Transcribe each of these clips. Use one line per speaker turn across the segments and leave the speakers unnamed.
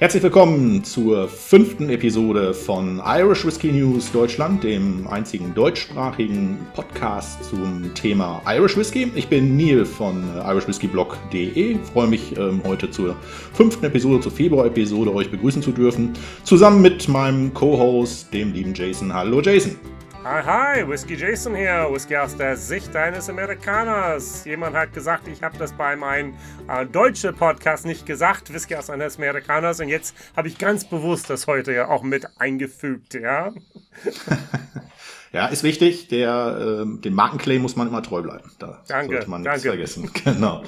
Herzlich willkommen zur fünften Episode von Irish Whiskey News Deutschland, dem einzigen deutschsprachigen Podcast zum Thema Irish Whiskey. Ich bin Neil von irishwhiskeyblog.de. Freue mich ähm, heute zur fünften Episode, zur Februar-Episode euch begrüßen zu dürfen, zusammen mit meinem Co-Host, dem lieben Jason. Hallo Jason.
Hi, hi, Whiskey Jason hier. Whisky aus der Sicht eines Amerikaners. Jemand hat gesagt, ich habe das bei meinem äh, deutschen Podcast nicht gesagt, Whisky aus eines Amerikaners. Und jetzt habe ich ganz bewusst das heute ja auch mit eingefügt, ja.
Ja, ist wichtig. Der, äh, dem Markenclaim muss man immer treu bleiben. Da
danke,
sollte man
nichts
vergessen. Genau.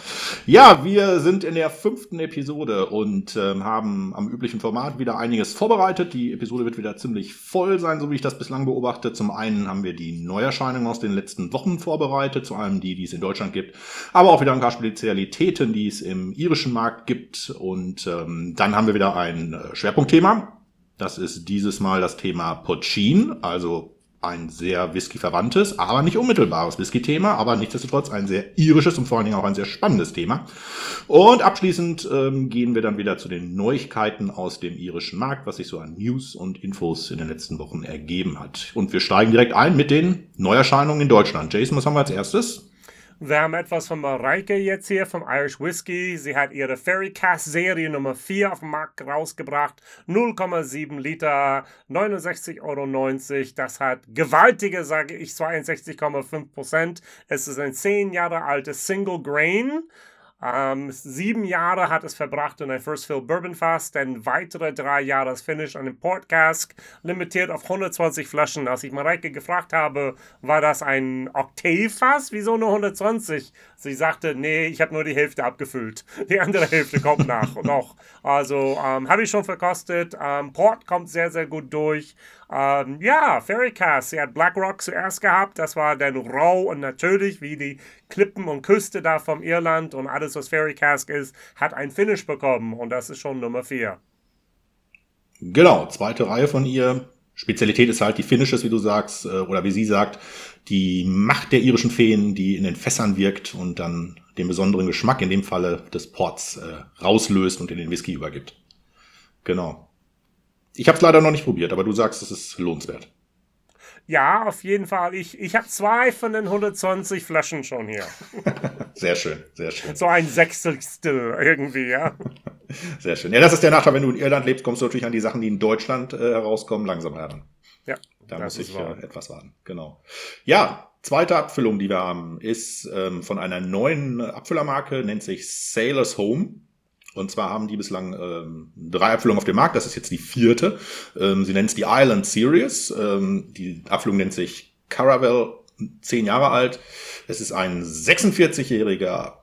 Ja, wir sind in der fünften Episode und ähm, haben am üblichen Format wieder einiges vorbereitet. Die Episode wird wieder ziemlich voll sein, so wie ich das bislang beobachte. Zum einen haben wir die Neuerscheinungen aus den letzten Wochen vorbereitet, zu allem die, die es in Deutschland gibt, aber auch wieder ein paar Spezialitäten, die es im irischen Markt gibt. Und ähm, dann haben wir wieder ein äh, Schwerpunktthema. Das ist dieses Mal das Thema Pochin, also ein sehr Whisky-verwandtes, aber nicht unmittelbares Whisky-Thema, aber nichtsdestotrotz ein sehr irisches und vor allen Dingen auch ein sehr spannendes Thema. Und abschließend ähm, gehen wir dann wieder zu den Neuigkeiten aus dem irischen Markt, was sich so an News und Infos in den letzten Wochen ergeben hat. Und wir steigen direkt ein mit den Neuerscheinungen in Deutschland. Jason, was haben wir als erstes?
Wir haben etwas von Mareike jetzt hier vom Irish Whiskey. Sie hat ihre Fairy Cast Serie Nummer 4 auf den Markt rausgebracht. 0,7 Liter, 69,90 Euro. Das hat gewaltige, sage ich, 62,5 Prozent. Es ist ein 10 Jahre altes Single Grain. Ähm, sieben Jahre hat es verbracht in ein First Fill Bourbon Fass, dann weitere drei Jahre als Finish an dem Port Cask, limitiert auf 120 Flaschen. Als ich Mareike gefragt habe, war das ein Octave Fass? Wieso nur 120? Sie sagte, nee, ich habe nur die Hälfte abgefüllt. Die andere Hälfte kommt nach noch. Also ähm, habe ich schon verkostet. Ähm, Port kommt sehr, sehr gut durch. Ähm, ja, Fairy Cast. Sie hat Black Rock zuerst gehabt. Das war dann rau und natürlich, wie die Klippen und Küste da vom Irland und alles, was Fairy Cask ist, hat ein Finish bekommen. Und das ist schon Nummer 4.
Genau, zweite Reihe von ihr. Spezialität ist halt die Finishes, wie du sagst, äh, oder wie sie sagt, die Macht der irischen Feen, die in den Fässern wirkt und dann den besonderen Geschmack, in dem Falle des Ports, äh, rauslöst und in den Whisky übergibt. Genau. Ich habe es leider noch nicht probiert, aber du sagst, es ist lohnenswert.
Ja, auf jeden Fall. Ich, ich habe zwei von den 120 Flaschen schon hier.
sehr schön, sehr schön.
So ein Sechstel irgendwie, ja.
Sehr schön. Ja, das ist der Nachteil, wenn du in Irland lebst, kommst du natürlich an die Sachen, die in Deutschland äh, herauskommen, langsam heran.
Ja.
Da muss ich äh, etwas warten. Genau. Ja, zweite Abfüllung, die wir haben, ist ähm, von einer neuen Abfüllermarke, nennt sich Sailor's Home. Und zwar haben die bislang ähm, drei Abfüllungen auf dem Markt. Das ist jetzt die vierte. Ähm, sie nennt es die Island Series. Ähm, die Abfüllung nennt sich Caravel, zehn Jahre alt. Es ist ein 46-jähriger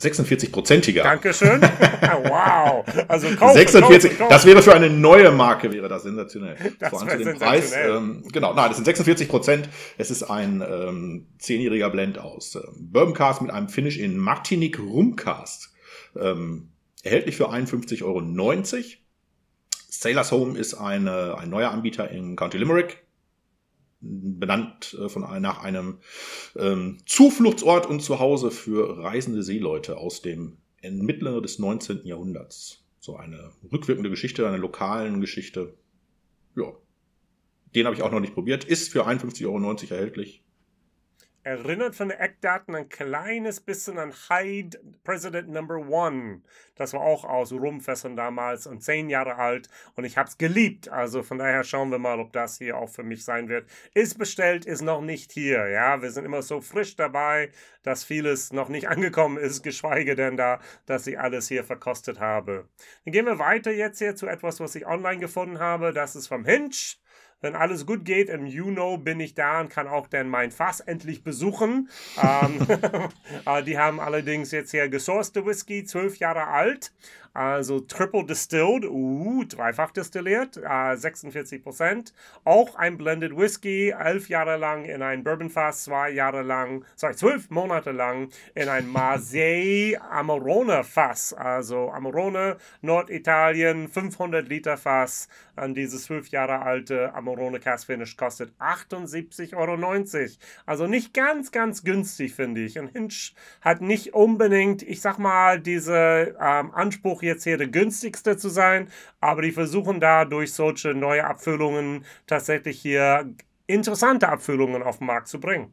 46-prozentiger.
Dankeschön. wow. Also kaufe,
46. Kaufe, kaufe. Das wäre für eine neue Marke wäre das sensationell. Das Vor allem zu dem Preis. Ähm, genau. Nein, das sind 46 Prozent. Es ist ein ähm, zehnjähriger Blend aus ähm, Bourbon Cast mit einem Finish in Martinique Rumcast. Ähm, Erhältlich für 51,90 Euro. Sailor's Home ist eine, ein neuer Anbieter in County Limerick, benannt äh, von, nach einem ähm, Zufluchtsort und Zuhause für reisende Seeleute aus dem Mittleren des 19. Jahrhunderts. So eine rückwirkende Geschichte, eine lokalen Geschichte. Ja. Den habe ich auch noch nicht probiert. Ist für 51,90 Euro erhältlich
erinnert von den Eckdaten ein kleines bisschen an Hyde President Number One. Das war auch aus Rumfässern damals und zehn Jahre alt und ich habe es geliebt. Also von daher schauen wir mal, ob das hier auch für mich sein wird. Ist bestellt, ist noch nicht hier. Ja, wir sind immer so frisch dabei, dass vieles noch nicht angekommen ist, geschweige denn da, dass ich alles hier verkostet habe. Dann gehen wir weiter jetzt hier zu etwas, was ich online gefunden habe. Das ist vom Hinch. Wenn alles gut geht, im Juni bin ich da und kann auch dann mein Fass endlich besuchen. ähm, äh, die haben allerdings jetzt hier gesourcete Whisky, zwölf Jahre alt. Also triple distilled, uh, dreifach destilliert, äh, 46 Prozent. Auch ein Blended Whisky, elf Jahre lang in ein Bourbonfass, zwei Jahre lang, sorry, zwölf Monate lang in ein Marseille Amarone Fass. Also Amarone, Norditalien, 500 Liter Fass an dieses zwölf Jahre alte Amarone Cast Finish kostet 78,90 Euro. Also nicht ganz, ganz günstig, finde ich. Und Hinch hat nicht unbedingt, ich sag mal, diesen ähm, Anspruch, jetzt hier der günstigste zu sein, aber die versuchen da durch solche neue Abfüllungen tatsächlich hier interessante Abfüllungen auf den Markt zu bringen.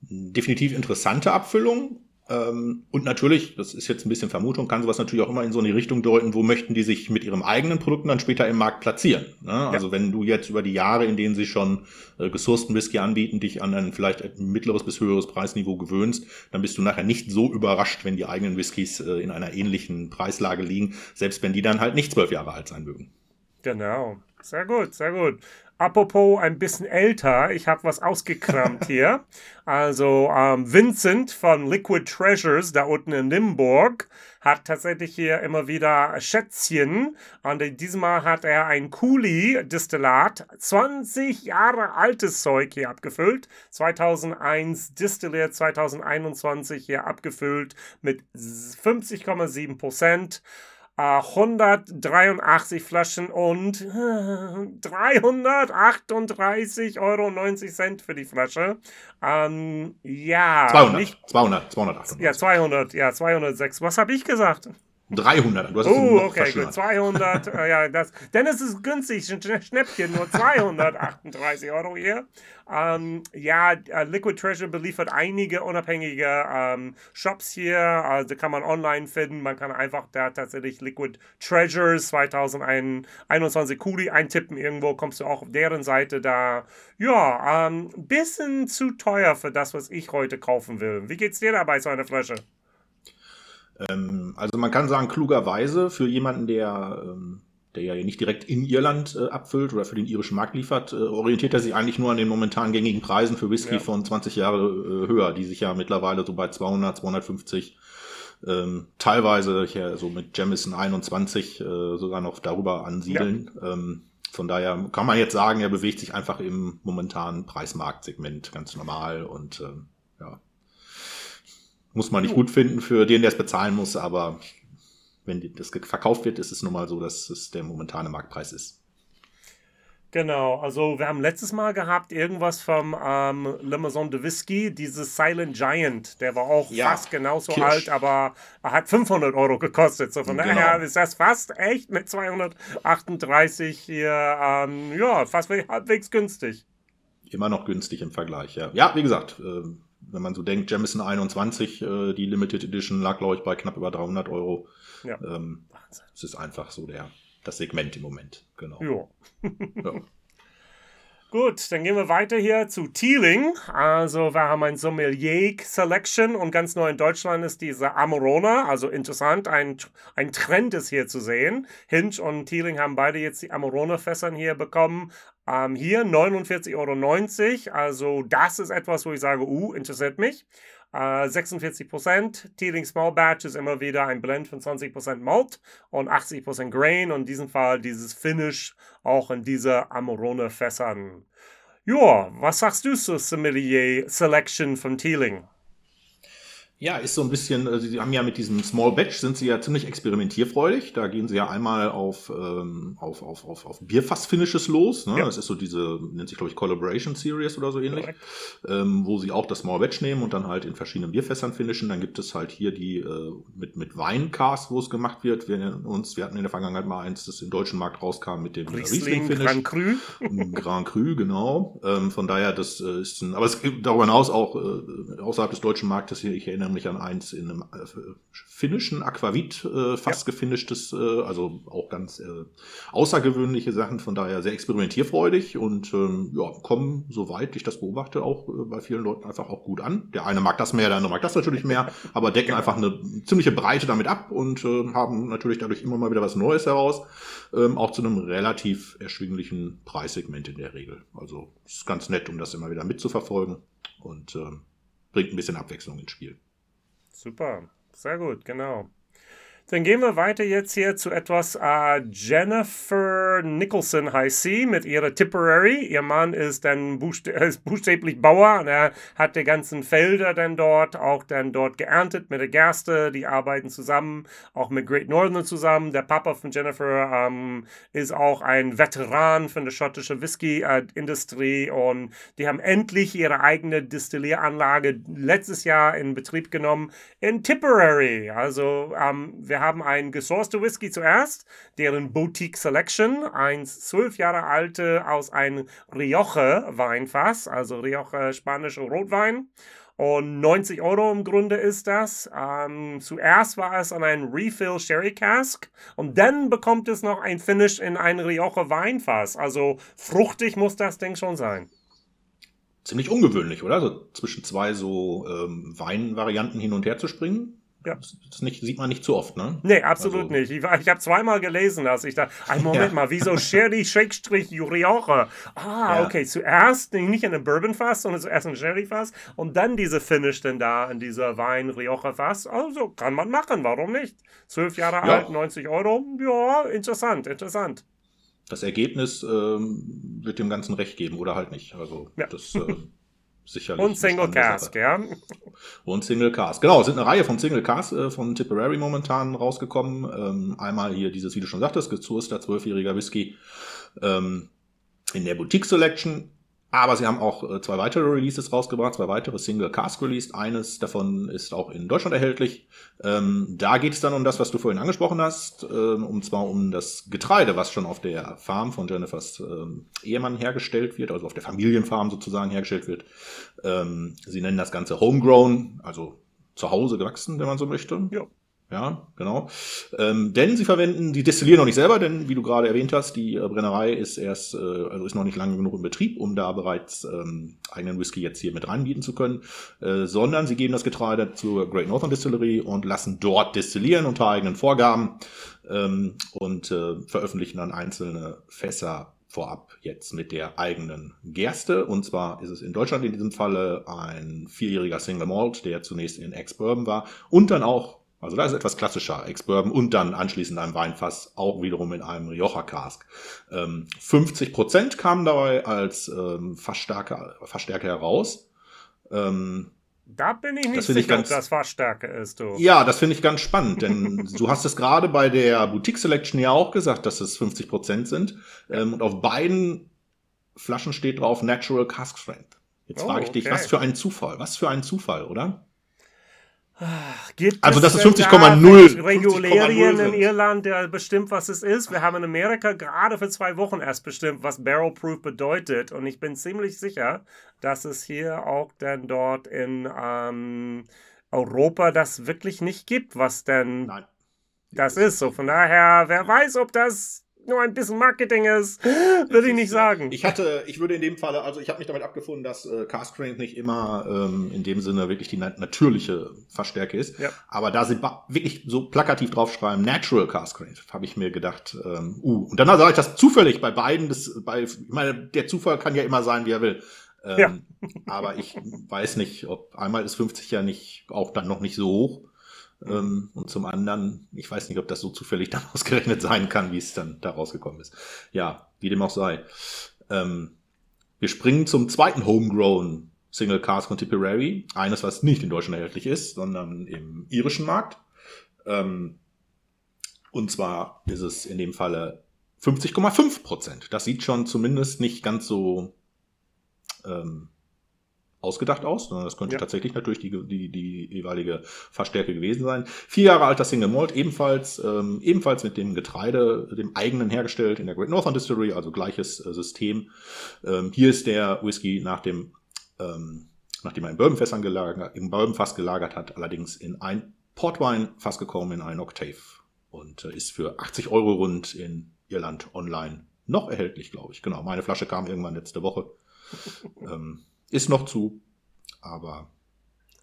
Definitiv interessante Abfüllungen. Ähm, und natürlich, das ist jetzt ein bisschen Vermutung, kann sowas natürlich auch immer in so eine Richtung deuten, wo möchten die sich mit ihrem eigenen Produkten dann später im Markt platzieren. Ne? Ja. Also wenn du jetzt über die Jahre, in denen sie schon äh, gesourcten Whisky anbieten, dich an ein vielleicht mittleres bis höheres Preisniveau gewöhnst, dann bist du nachher nicht so überrascht, wenn die eigenen Whiskys äh, in einer ähnlichen Preislage liegen, selbst wenn die dann halt nicht zwölf Jahre alt sein mögen.
Genau. Sehr gut, sehr gut. Apropos ein bisschen älter, ich habe was ausgekramt hier. Also ähm, Vincent von Liquid Treasures da unten in Limburg hat tatsächlich hier immer wieder Schätzchen. Und diesmal hat er ein Kuli-Distillat, 20 Jahre altes Zeug hier abgefüllt. 2001 distilliert, 2021 hier abgefüllt mit 50,7 Prozent. 183 Flaschen und 338,90 Euro für die Flasche. Ähm, ja.
200, nicht, 200, 200,
Ja, 200, ja, 206. Was habe ich gesagt?
300.
Du hast oh, okay, gut. 200. äh, ja, das, denn es ist günstig. Schnäppchen, nur 238 Euro hier. Ähm, ja, äh, Liquid Treasure beliefert einige unabhängige ähm, Shops hier. Also kann man online finden. Man kann einfach da tatsächlich Liquid Treasures 2021 Kuli eintippen. Irgendwo kommst du auch auf deren Seite da. Ja, ein ähm, bisschen zu teuer für das, was ich heute kaufen will. Wie geht's dir dabei, so eine Flasche?
Ähm, also man kann sagen, klugerweise für jemanden, der, ähm, der ja nicht direkt in Irland äh, abfüllt oder für den irischen Markt liefert, äh, orientiert er sich eigentlich nur an den momentan gängigen Preisen für Whisky ja. von 20 Jahre äh, höher, die sich ja mittlerweile so bei 200, 250 ähm, teilweise ja, so mit Jamison 21 äh, sogar noch darüber ansiedeln. Ja. Ähm, von daher kann man jetzt sagen, er bewegt sich einfach im momentanen Preismarktsegment ganz normal und ähm, ja, muss man nicht gut finden für den, der es bezahlen muss, aber wenn das verkauft wird, ist es nun mal so, dass es der momentane Marktpreis ist.
Genau, also wir haben letztes Mal gehabt irgendwas vom ähm, Le Maison de Whisky, dieses Silent Giant, der war auch ja, fast genauso Kirsch. alt, aber er hat 500 Euro gekostet. So von genau. daher ist das fast echt mit 238 hier, ähm, ja, fast halbwegs günstig.
Immer noch günstig im Vergleich, ja. Ja, wie gesagt, äh, wenn man so denkt, Jamison 21, äh, die Limited Edition lag, glaube ich, bei knapp über 300 Euro. Ja. Ähm, es ist einfach so der, das Segment im Moment. Genau.
ja. Gut, dann gehen wir weiter hier zu Teeling. Also wir haben ein Sommelier Selection und ganz neu in Deutschland ist diese Amorona. Also interessant, ein, ein Trend ist hier zu sehen. Hinch und Teeling haben beide jetzt die Amorona-Fässern hier bekommen. Ähm, hier 49,90 Euro. Also das ist etwas, wo ich sage, uh, interessiert mich. Uh, 46%. Teeling Small Batch ist immer wieder ein Blend von 20% Malt und 80% Grain und in diesem Fall dieses Finish auch in diese Amorone Fässern. Ja, was sagst du zur Sommelier Selection von Teeling?
Ja, ist so ein bisschen, also sie haben ja mit diesem Small Batch sind sie ja ziemlich experimentierfreudig. Da gehen sie ja einmal auf, ähm, auf, auf, auf, auf Bierfass-Finishes los. Ne? Ja. Das ist so diese, nennt sich glaube ich Collaboration Series oder so ähnlich, ähm, wo sie auch das Small Batch nehmen und dann halt in verschiedenen Bierfässern finishen. Dann gibt es halt hier die äh, mit, mit Weincast, wo es gemacht wird. Wir, uns, wir hatten in der Vergangenheit mal eins, das im deutschen Markt rauskam mit dem
Riesling-Finish. Grand Cru.
Grand Cru, genau. Ähm, von daher, das äh, ist ein, aber es gibt darüber hinaus auch äh, außerhalb des deutschen Marktes hier, ich erinnere mich an eins in einem äh, finnischen Aquavit äh, fast ja. gefinischtes, äh, also auch ganz äh, außergewöhnliche Sachen, von daher sehr experimentierfreudig und ähm, ja, kommen, soweit ich das beobachte, auch äh, bei vielen Leuten einfach auch gut an. Der eine mag das mehr, der andere mag das natürlich mehr, aber decken einfach eine ziemliche Breite damit ab und äh, haben natürlich dadurch immer mal wieder was Neues heraus, ähm, auch zu einem relativ erschwinglichen Preissegment in der Regel. Also ist ganz nett, um das immer wieder mitzuverfolgen und äh, bringt ein bisschen Abwechslung ins Spiel.
Super, sehr gut, genau. Dann gehen wir weiter jetzt hier zu etwas. Uh, Jennifer Nicholson heißt sie mit ihrer Tipperary. Ihr Mann ist dann buchst ist buchstäblich Bauer und er hat die ganzen Felder dann dort auch dann dort geerntet mit der Gerste. Die arbeiten zusammen, auch mit Great Northern zusammen. Der Papa von Jennifer ähm, ist auch ein Veteran von der schottischen Whisky-Industrie und die haben endlich ihre eigene Distillieranlage letztes Jahr in Betrieb genommen in Tipperary. Also ähm, wir haben einen gesourcete Whisky zuerst, deren Boutique Selection, ein zwölf Jahre alte aus einem Rioja Weinfass, also Rioja spanischer Rotwein. Und 90 Euro im Grunde ist das. Ähm, zuerst war es an einem Refill Sherry Cask und dann bekommt es noch ein Finish in ein Rioja Weinfass. Also fruchtig muss das Ding schon sein.
Ziemlich ungewöhnlich, oder? So zwischen zwei so ähm, Weinvarianten hin und her zu springen. Ja. Das nicht, sieht man nicht zu oft, ne?
Nee, absolut also. nicht. Ich, ich habe zweimal gelesen, dass ich da, ein Moment ja. mal, wieso Sherry, Schrägstrich, Rioja? Ah, ja. okay, zuerst nicht in einem Bourbon-Fass, sondern zuerst ein Sherry-Fass und dann diese Finish denn da in dieser Wein-Rioja-Fass. Also kann man machen, warum nicht? Zwölf Jahre ja. alt, 90 Euro, ja, interessant, interessant.
Das Ergebnis ähm, wird dem Ganzen recht geben oder halt nicht. Also das... Äh, sicherlich.
Und Single Cask, ja.
Und Single Cask. Genau, es sind eine Reihe von Single Cask äh, von Tipperary momentan rausgekommen. Ähm, einmal hier dieses, wie du schon sagtest, gezurster zwölfjähriger Whisky ähm, in der Boutique Selection. Aber sie haben auch äh, zwei weitere Releases rausgebracht, zwei weitere Single Cask Released. Eines davon ist auch in Deutschland erhältlich. Ähm, da geht es dann um das, was du vorhin angesprochen hast, ähm, um zwar um das Getreide, was schon auf der Farm von Jennifers ähm, Ehemann hergestellt wird, also auf der Familienfarm sozusagen hergestellt wird. Ähm, sie nennen das Ganze Homegrown, also zu Hause gewachsen, wenn man so möchte. Ja. Ja, genau. Ähm, denn sie verwenden, die destillieren noch nicht selber, denn wie du gerade erwähnt hast, die äh, Brennerei ist erst, äh, also ist noch nicht lange genug in Betrieb, um da bereits ähm, eigenen Whisky jetzt hier mit reinbieten zu können, äh, sondern sie geben das Getreide zur Great Northern Distillery und lassen dort destillieren unter eigenen Vorgaben ähm, und äh, veröffentlichen dann einzelne Fässer vorab jetzt mit der eigenen Gerste. Und zwar ist es in Deutschland in diesem Falle ein vierjähriger Single Malt, der zunächst in Ex-Bourbon war und dann auch also da ist etwas klassischer Ex-Bourbon und dann anschließend ein Weinfass, auch wiederum in einem Rioja Cask. Ähm, 50 Prozent kamen dabei als ähm, Fassstärke, Fassstärke heraus.
Ähm, da bin ich nicht sicher, ich ganz, ob das Fassstärke ist. Du.
Ja, das finde ich ganz spannend, denn du hast es gerade bei der Boutique Selection ja auch gesagt, dass es 50 Prozent sind. Ähm, und auf beiden Flaschen steht drauf Natural Cask Strength. Jetzt oh, frage ich dich, okay. was für ein Zufall, was für ein Zufall, oder?
Gibt
also das ist 50,0.
Regularien in Irland, der bestimmt, was es ist. Wir haben in Amerika gerade für zwei Wochen erst bestimmt, was Barrel Proof bedeutet. Und ich bin ziemlich sicher, dass es hier auch dann dort in ähm, Europa das wirklich nicht gibt, was denn Nein. das ist. So von daher, wer weiß, ob das nur ein bisschen Marketing ist, würde ich nicht sagen.
Ich hatte, ich würde in dem Falle, also ich habe mich damit abgefunden, dass äh, Cast Strength nicht immer ähm, in dem Sinne wirklich die nat natürliche Verstärke ist. Ja. Aber da sie wirklich so plakativ draufschreiben, Natural Cast Strength, habe ich mir gedacht, ähm, uh. Und dann sage ich das zufällig bei beiden. Das, bei, ich meine, der Zufall kann ja immer sein, wie er will. Ähm, ja. aber ich weiß nicht, ob einmal ist 50 ja nicht auch dann noch nicht so hoch. Ähm, und zum anderen, ich weiß nicht, ob das so zufällig dann ausgerechnet sein kann, wie es dann da rausgekommen ist. Ja, wie dem auch sei. Ähm, wir springen zum zweiten Homegrown Single Cars von Tipperary. Eines, was nicht in Deutschland erhältlich ist, sondern im irischen Markt. Ähm, und zwar ist es in dem Falle 50,5 Prozent. Das sieht schon zumindest nicht ganz so ähm, ausgedacht aus, sondern das könnte ja. tatsächlich natürlich die, die, die jeweilige Fassstärke gewesen sein. Vier Jahre alter Single Malt, ebenfalls, ähm, ebenfalls mit dem Getreide, dem eigenen hergestellt in der Great Northern Distillery, also gleiches äh, System. Ähm, hier ist der Whisky nach dem, ähm, nachdem er in Bourbonfässern gelagert, im Bourbonfass gelagert hat, allerdings in ein Portwein-Fass gekommen, in ein Octave und äh, ist für 80 Euro rund in Irland online noch erhältlich, glaube ich. Genau, meine Flasche kam irgendwann letzte Woche. ähm, ist noch zu, aber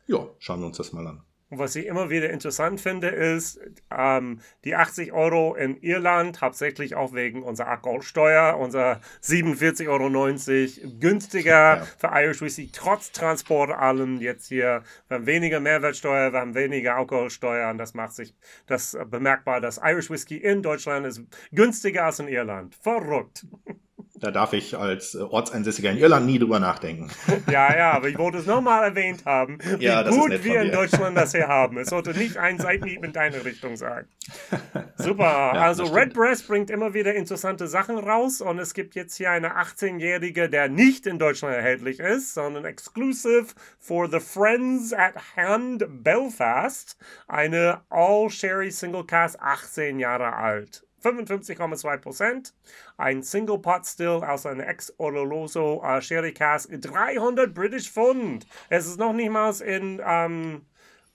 ja, schauen wir uns das mal an.
Und was ich immer wieder interessant finde, ist ähm, die 80 Euro in Irland, hauptsächlich auch wegen unserer Alkoholsteuer, unser 47,90 Euro günstiger ja. für Irish Whisky, trotz Transport allem jetzt hier. Wir haben weniger Mehrwertsteuer, wir haben weniger Alkoholsteuer und das macht sich das bemerkbar, dass Irish Whisky in Deutschland ist günstiger als in Irland. Verrückt.
Da darf ich als äh, Ortseinsässiger in Irland nie drüber nachdenken.
Ja, ja, aber ich wollte es nochmal erwähnt haben, wie ja, gut wir in Deutschland das hier haben. Es sollte nicht ein Seitenhieb in deine Richtung sein. Super. Ja, also Redbreast bringt immer wieder interessante Sachen raus und es gibt jetzt hier eine 18-Jährige, der nicht in Deutschland erhältlich ist, sondern exclusive for the Friends at Hand Belfast. Eine All-Sherry Single Cast, 18 Jahre alt. 55,2%. Ein Single Pot Still aus einem Ex-Oloroso äh, Sherry Cask, 300 British Pfund. Es ist noch nicht mal in, ähm,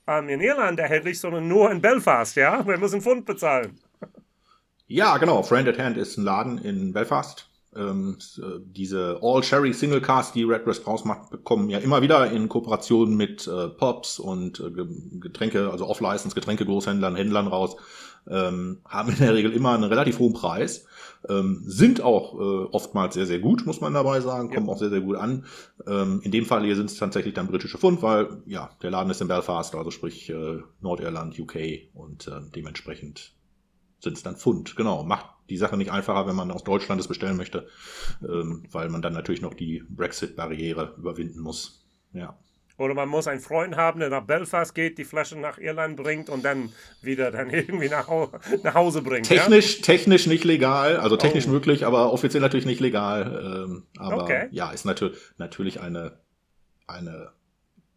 ähm, in Irland erhältlich, sondern nur in Belfast, ja? Wir müssen Pfund bezahlen.
Ja, genau. Friend at Hand ist ein Laden in Belfast. Ähm, äh, diese All Sherry Single Cast, die Redbreast rausmacht, bekommen ja immer wieder in Kooperation mit äh, Pops und äh, Getränke, also Off-License Getränke-Großhändlern, Händlern raus ähm, haben in der Regel immer einen relativ hohen Preis, ähm, sind auch äh, oftmals sehr, sehr gut, muss man dabei sagen, kommen ja. auch sehr, sehr gut an. Ähm, in dem Fall hier sind es tatsächlich dann britische Pfund, weil ja, der Laden ist in Belfast, also sprich äh, Nordirland, UK und äh, dementsprechend sind es dann Pfund. Genau, macht die Sache nicht einfacher, wenn man aus Deutschland es bestellen möchte, ähm, weil man dann natürlich noch die Brexit-Barriere überwinden muss. Ja.
Oder man muss einen Freund haben, der nach Belfast geht, die Flasche nach Irland bringt und dann wieder dann irgendwie nach, nach Hause bringt.
Technisch, ja? technisch nicht legal, also technisch oh. möglich, aber offiziell natürlich nicht legal. Ähm, aber okay. ja, ist natür natürlich eine, eine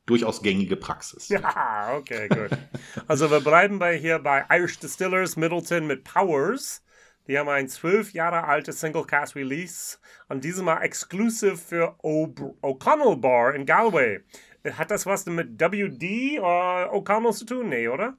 durchaus gängige Praxis.
Ja, okay, gut. also wir bleiben bei hier bei Irish Distillers Middleton mit Powers. Die haben ein zwölf Jahre altes Single Cast Release und dieses Mal exklusiv für O'Connell Bar in Galway. Hat das was mit WD oder O'Connell zu tun? Nee, oder?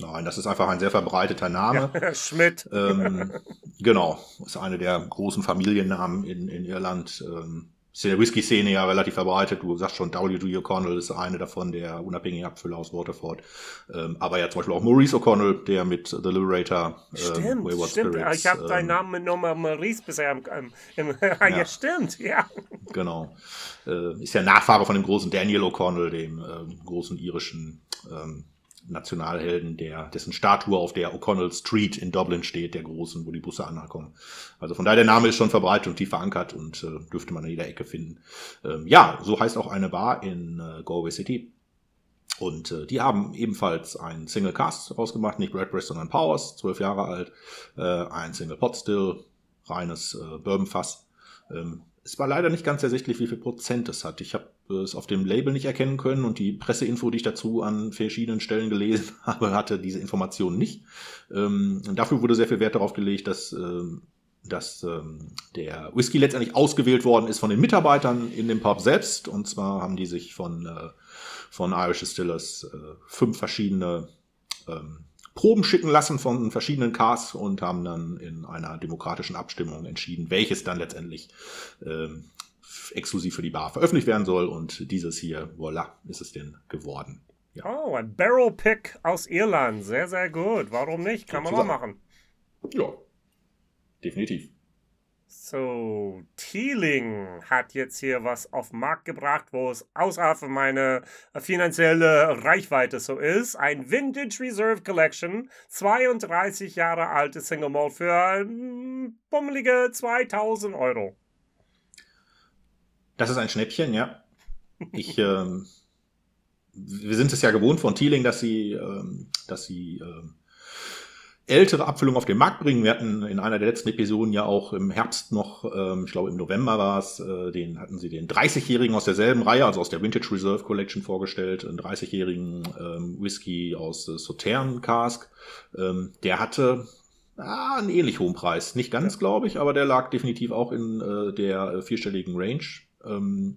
Nein, das ist einfach ein sehr verbreiteter Name.
Ja, Schmidt.
Ähm, genau, ist eine der großen Familiennamen in, in Irland. Ähm, ist in der Whisky-Szene ja relativ verbreitet. Du sagst schon, W.D. O'Connell ist eine davon, der unabhängige Abfüller aus Waterford. Ähm, aber ja zum Beispiel auch Maurice O'Connell, der mit The Liberator,
ähm, stimmt, Wayward stimmt. Spirits. Ich habe ähm, deinen Namen mit Nummer Maurice bisher im, im, im ja. ja, stimmt, ja.
Genau. Äh, ist ja Nachfahre von dem großen Daniel O'Connell, dem äh, großen irischen ähm, Nationalhelden, der, dessen Statue auf der O'Connell Street in Dublin steht, der großen, wo die Busse ankommen. Also von daher, der Name ist schon verbreitet und tief verankert und äh, dürfte man in jeder Ecke finden. Ähm, ja, so heißt auch eine Bar in äh, Galway City. Und äh, die haben ebenfalls einen Single Cast rausgemacht, nicht Redbreast, sondern Powers, zwölf Jahre alt, äh, ein Single Pot Still, reines äh, Bourbonfass. Ähm, es war leider nicht ganz ersichtlich, wie viel Prozent es hat. Ich habe es auf dem Label nicht erkennen können und die Presseinfo, die ich dazu an verschiedenen Stellen gelesen habe, hatte diese Information nicht. Ähm, dafür wurde sehr viel Wert darauf gelegt, dass, ähm, dass ähm, der Whisky letztendlich ausgewählt worden ist von den Mitarbeitern in dem Pub selbst. Und zwar haben die sich von, äh, von Irish Distillers äh, fünf verschiedene ähm, Proben schicken lassen von verschiedenen Casts und haben dann in einer demokratischen Abstimmung entschieden, welches dann letztendlich ähm, exklusiv für die Bar veröffentlicht werden soll. Und dieses hier, voilà, ist es denn geworden.
Ja. Oh, ein Barrel Pick aus Irland. Sehr, sehr gut. Warum nicht? Kann man auch machen.
Ja, definitiv.
So, Teeling hat jetzt hier was auf den Markt gebracht, wo es außerhalb von meiner finanzielle Reichweite so ist. Ein Vintage Reserve Collection, 32 Jahre alte Single Malt für bummelige 2000 Euro.
Das ist ein Schnäppchen, ja. Ich, ähm, wir sind es ja gewohnt von Teeling, dass sie, ähm, dass sie ähm, ältere Abfüllung auf den Markt bringen. Wir hatten in einer der letzten Episoden ja auch im Herbst noch, ähm, ich glaube im November war es, äh, den hatten sie den 30-jährigen aus derselben Reihe, also aus der Vintage Reserve Collection vorgestellt, einen 30-jährigen ähm, Whisky aus äh, Sautern Cask. Ähm, der hatte ah, einen ähnlich hohen Preis. Nicht ganz, ja. glaube ich, aber der lag definitiv auch in äh, der äh, vierstelligen Range. Ähm,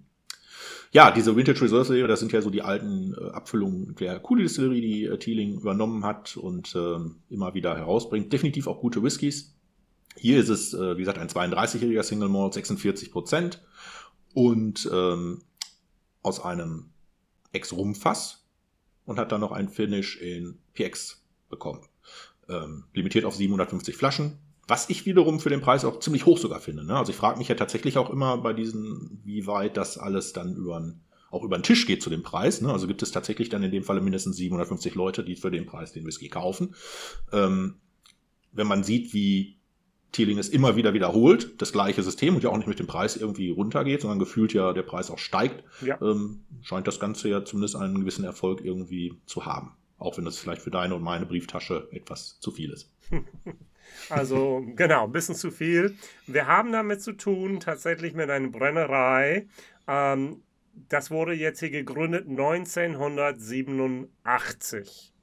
ja, diese Vintage Reserve Serie, das sind ja so die alten äh, Abfüllungen der Cooley Distillery, die äh, Teeling übernommen hat und äh, immer wieder herausbringt. Definitiv auch gute Whiskys. Hier ist es, äh, wie gesagt, ein 32-jähriger Single Malt, 46 Prozent und ähm, aus einem Ex-Rumfass. und hat dann noch ein Finish in PX bekommen. Ähm, limitiert auf 750 Flaschen, was ich wiederum für den Preis auch ziemlich hoch sogar finde. Ne? Also ich frage mich ja tatsächlich auch immer bei diesen, wie weit das alles dann über auch über den Tisch geht zu dem Preis. Ne? Also gibt es tatsächlich dann in dem Falle mindestens 750 Leute, die für den Preis den Whisky kaufen. Ähm, wenn man sieht, wie Thieling es immer wieder wiederholt, das gleiche System und ja auch nicht mit dem Preis irgendwie runtergeht, sondern gefühlt ja der Preis auch steigt, ja. ähm, scheint das Ganze ja zumindest einen gewissen Erfolg irgendwie zu haben. Auch wenn das vielleicht für deine und meine Brieftasche etwas zu viel ist.
Also genau, ein bisschen zu viel. Wir haben damit zu tun, tatsächlich mit einer Brennerei. Ähm, das wurde jetzt hier gegründet 1987.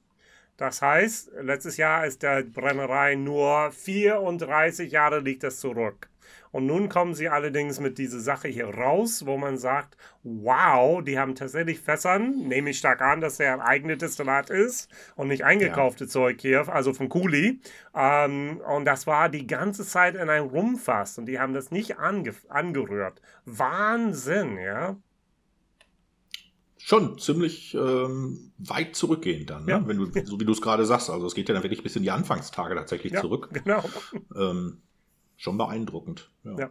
Das heißt, letztes Jahr ist der Brennerei nur 34 Jahre liegt das zurück. Und nun kommen sie allerdings mit dieser Sache hier raus, wo man sagt, wow, die haben tatsächlich Fässern, nehme ich stark an, dass der ein eigenes Destillat ist und nicht eingekaufte ja. Zeug hier, also von Kuli. Ähm, und das war die ganze Zeit in einem Rumfass und die haben das nicht ange angerührt. Wahnsinn, ja
schon ziemlich ähm, weit zurückgehend dann, ne? ja. wenn du, so wie du es gerade sagst. Also es geht ja dann wirklich bis in die Anfangstage tatsächlich ja, zurück. Genau. Ähm, schon beeindruckend.
Ja. ja.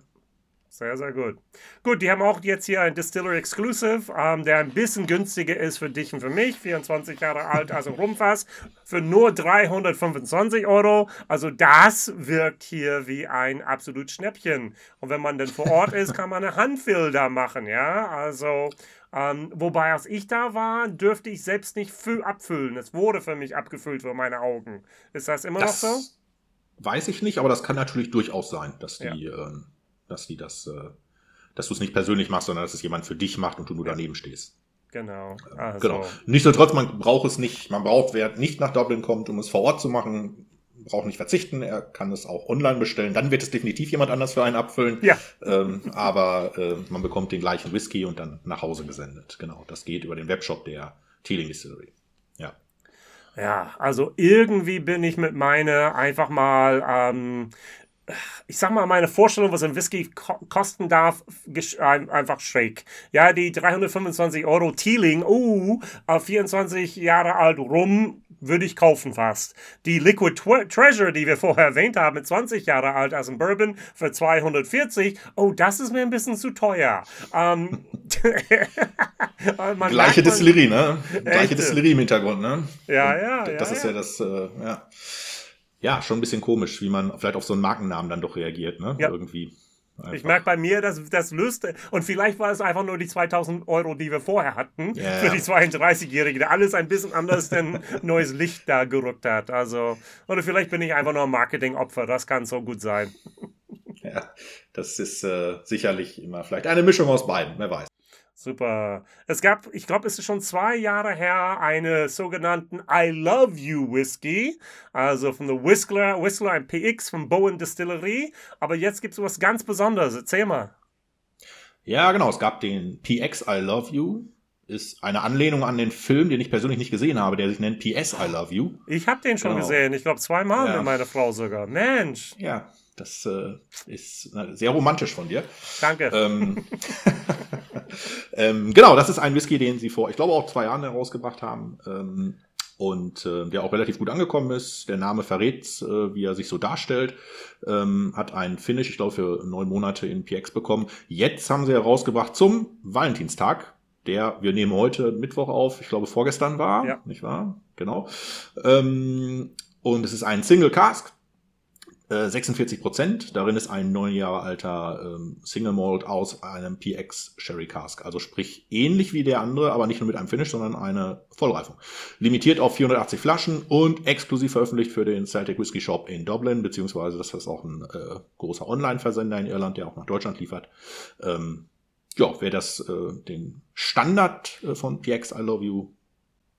Sehr, sehr gut. Gut, die haben auch jetzt hier ein Distillery Exclusive, ähm, der ein bisschen günstiger ist für dich und für mich. 24 Jahre alt, also Rumfass, für nur 325 Euro. Also das wirkt hier wie ein absolut Schnäppchen. Und wenn man denn vor Ort ist, kann man eine Handfill da machen, ja. Also ähm, wobei, als ich da war, dürfte ich selbst nicht abfüllen. Es wurde für mich abgefüllt für meine Augen. Ist das immer das noch so?
Weiß ich nicht, aber das kann natürlich durchaus sein, dass die, ja. äh, dass die das, äh, dass du es nicht persönlich machst, sondern dass es jemand für dich macht und du nur daneben stehst.
Genau.
Ähm, also. Genau. Nichtsdestotrotz, man braucht es nicht, man braucht, wer nicht nach Dublin kommt, um es vor Ort zu machen, braucht nicht verzichten, er kann es auch online bestellen. Dann wird es definitiv jemand anders für einen abfüllen. Ja. Ähm, aber äh, man bekommt den gleichen Whisky und dann nach Hause gesendet. Genau, das geht über den Webshop der Teeling Distillery. Ja.
Also irgendwie bin ich mit meiner einfach mal ähm, ich sag mal, meine Vorstellung, was ein Whisky ko kosten darf, einfach schräg. Ja, die 325 Euro Teeling, uh, 24 Jahre alt rum, würde ich kaufen fast. Die Liquid Treasure, die wir vorher erwähnt haben, mit 20 Jahre alt als ein Bourbon für 240, oh, das ist mir ein bisschen zu teuer. Ähm,
Gleiche Distillerie, ne? Gleiche Distillerie im Hintergrund, ne?
Ja, ja.
Das
ja,
ist ja, ja das, äh, ja. Ja, schon ein bisschen komisch, wie man vielleicht auf so einen Markennamen dann doch reagiert, ne?
Ja.
Irgendwie.
Einfach. Ich merke bei mir, dass das löst. Und vielleicht war es einfach nur die 2000 Euro, die wir vorher hatten, yeah. für die 32-Jährige, der alles ein bisschen anders denn neues Licht da gerückt hat. Also, oder vielleicht bin ich einfach nur ein Marketingopfer. Das kann so gut sein.
Ja, das ist äh, sicherlich immer vielleicht eine Mischung aus beiden, wer weiß.
Super. Es gab, ich glaube, es ist schon zwei Jahre her, eine sogenannten I Love You Whisky, also von der Whistler, Whistler ein PX von Bowen Distillery. Aber jetzt gibt es was ganz Besonderes. Erzähl mal.
Ja, genau. Es gab den PX I Love You. Ist eine Anlehnung an den Film, den ich persönlich nicht gesehen habe, der sich nennt PS I Love You.
Ich habe den schon genau. gesehen. Ich glaube zweimal ja. mit meiner Frau sogar. Mensch.
Ja, das äh, ist äh, sehr romantisch von dir.
Danke.
Ähm, ähm, genau, das ist ein Whisky, den sie vor, ich glaube, auch zwei Jahren herausgebracht haben. Ähm, und äh, der auch relativ gut angekommen ist. Der Name verrät, äh, wie er sich so darstellt. Ähm, hat einen Finish, ich glaube, für neun Monate in PX bekommen. Jetzt haben sie herausgebracht zum Valentinstag. Der, wir nehmen heute Mittwoch auf, ich glaube, vorgestern war, ja. nicht wahr? Genau. Ähm, und es ist ein Single Cask, 46 äh, Prozent. Darin ist ein neun Jahre alter ähm, Single Malt aus einem PX Sherry Cask. Also sprich ähnlich wie der andere, aber nicht nur mit einem Finish, sondern eine Vollreifung. Limitiert auf 480 Flaschen und exklusiv veröffentlicht für den Celtic Whisky Shop in Dublin, beziehungsweise das ist auch ein äh, großer Online-Versender in Irland, der auch nach Deutschland liefert. Ähm, ja, wer das, äh, den Standard äh, von PX I Love You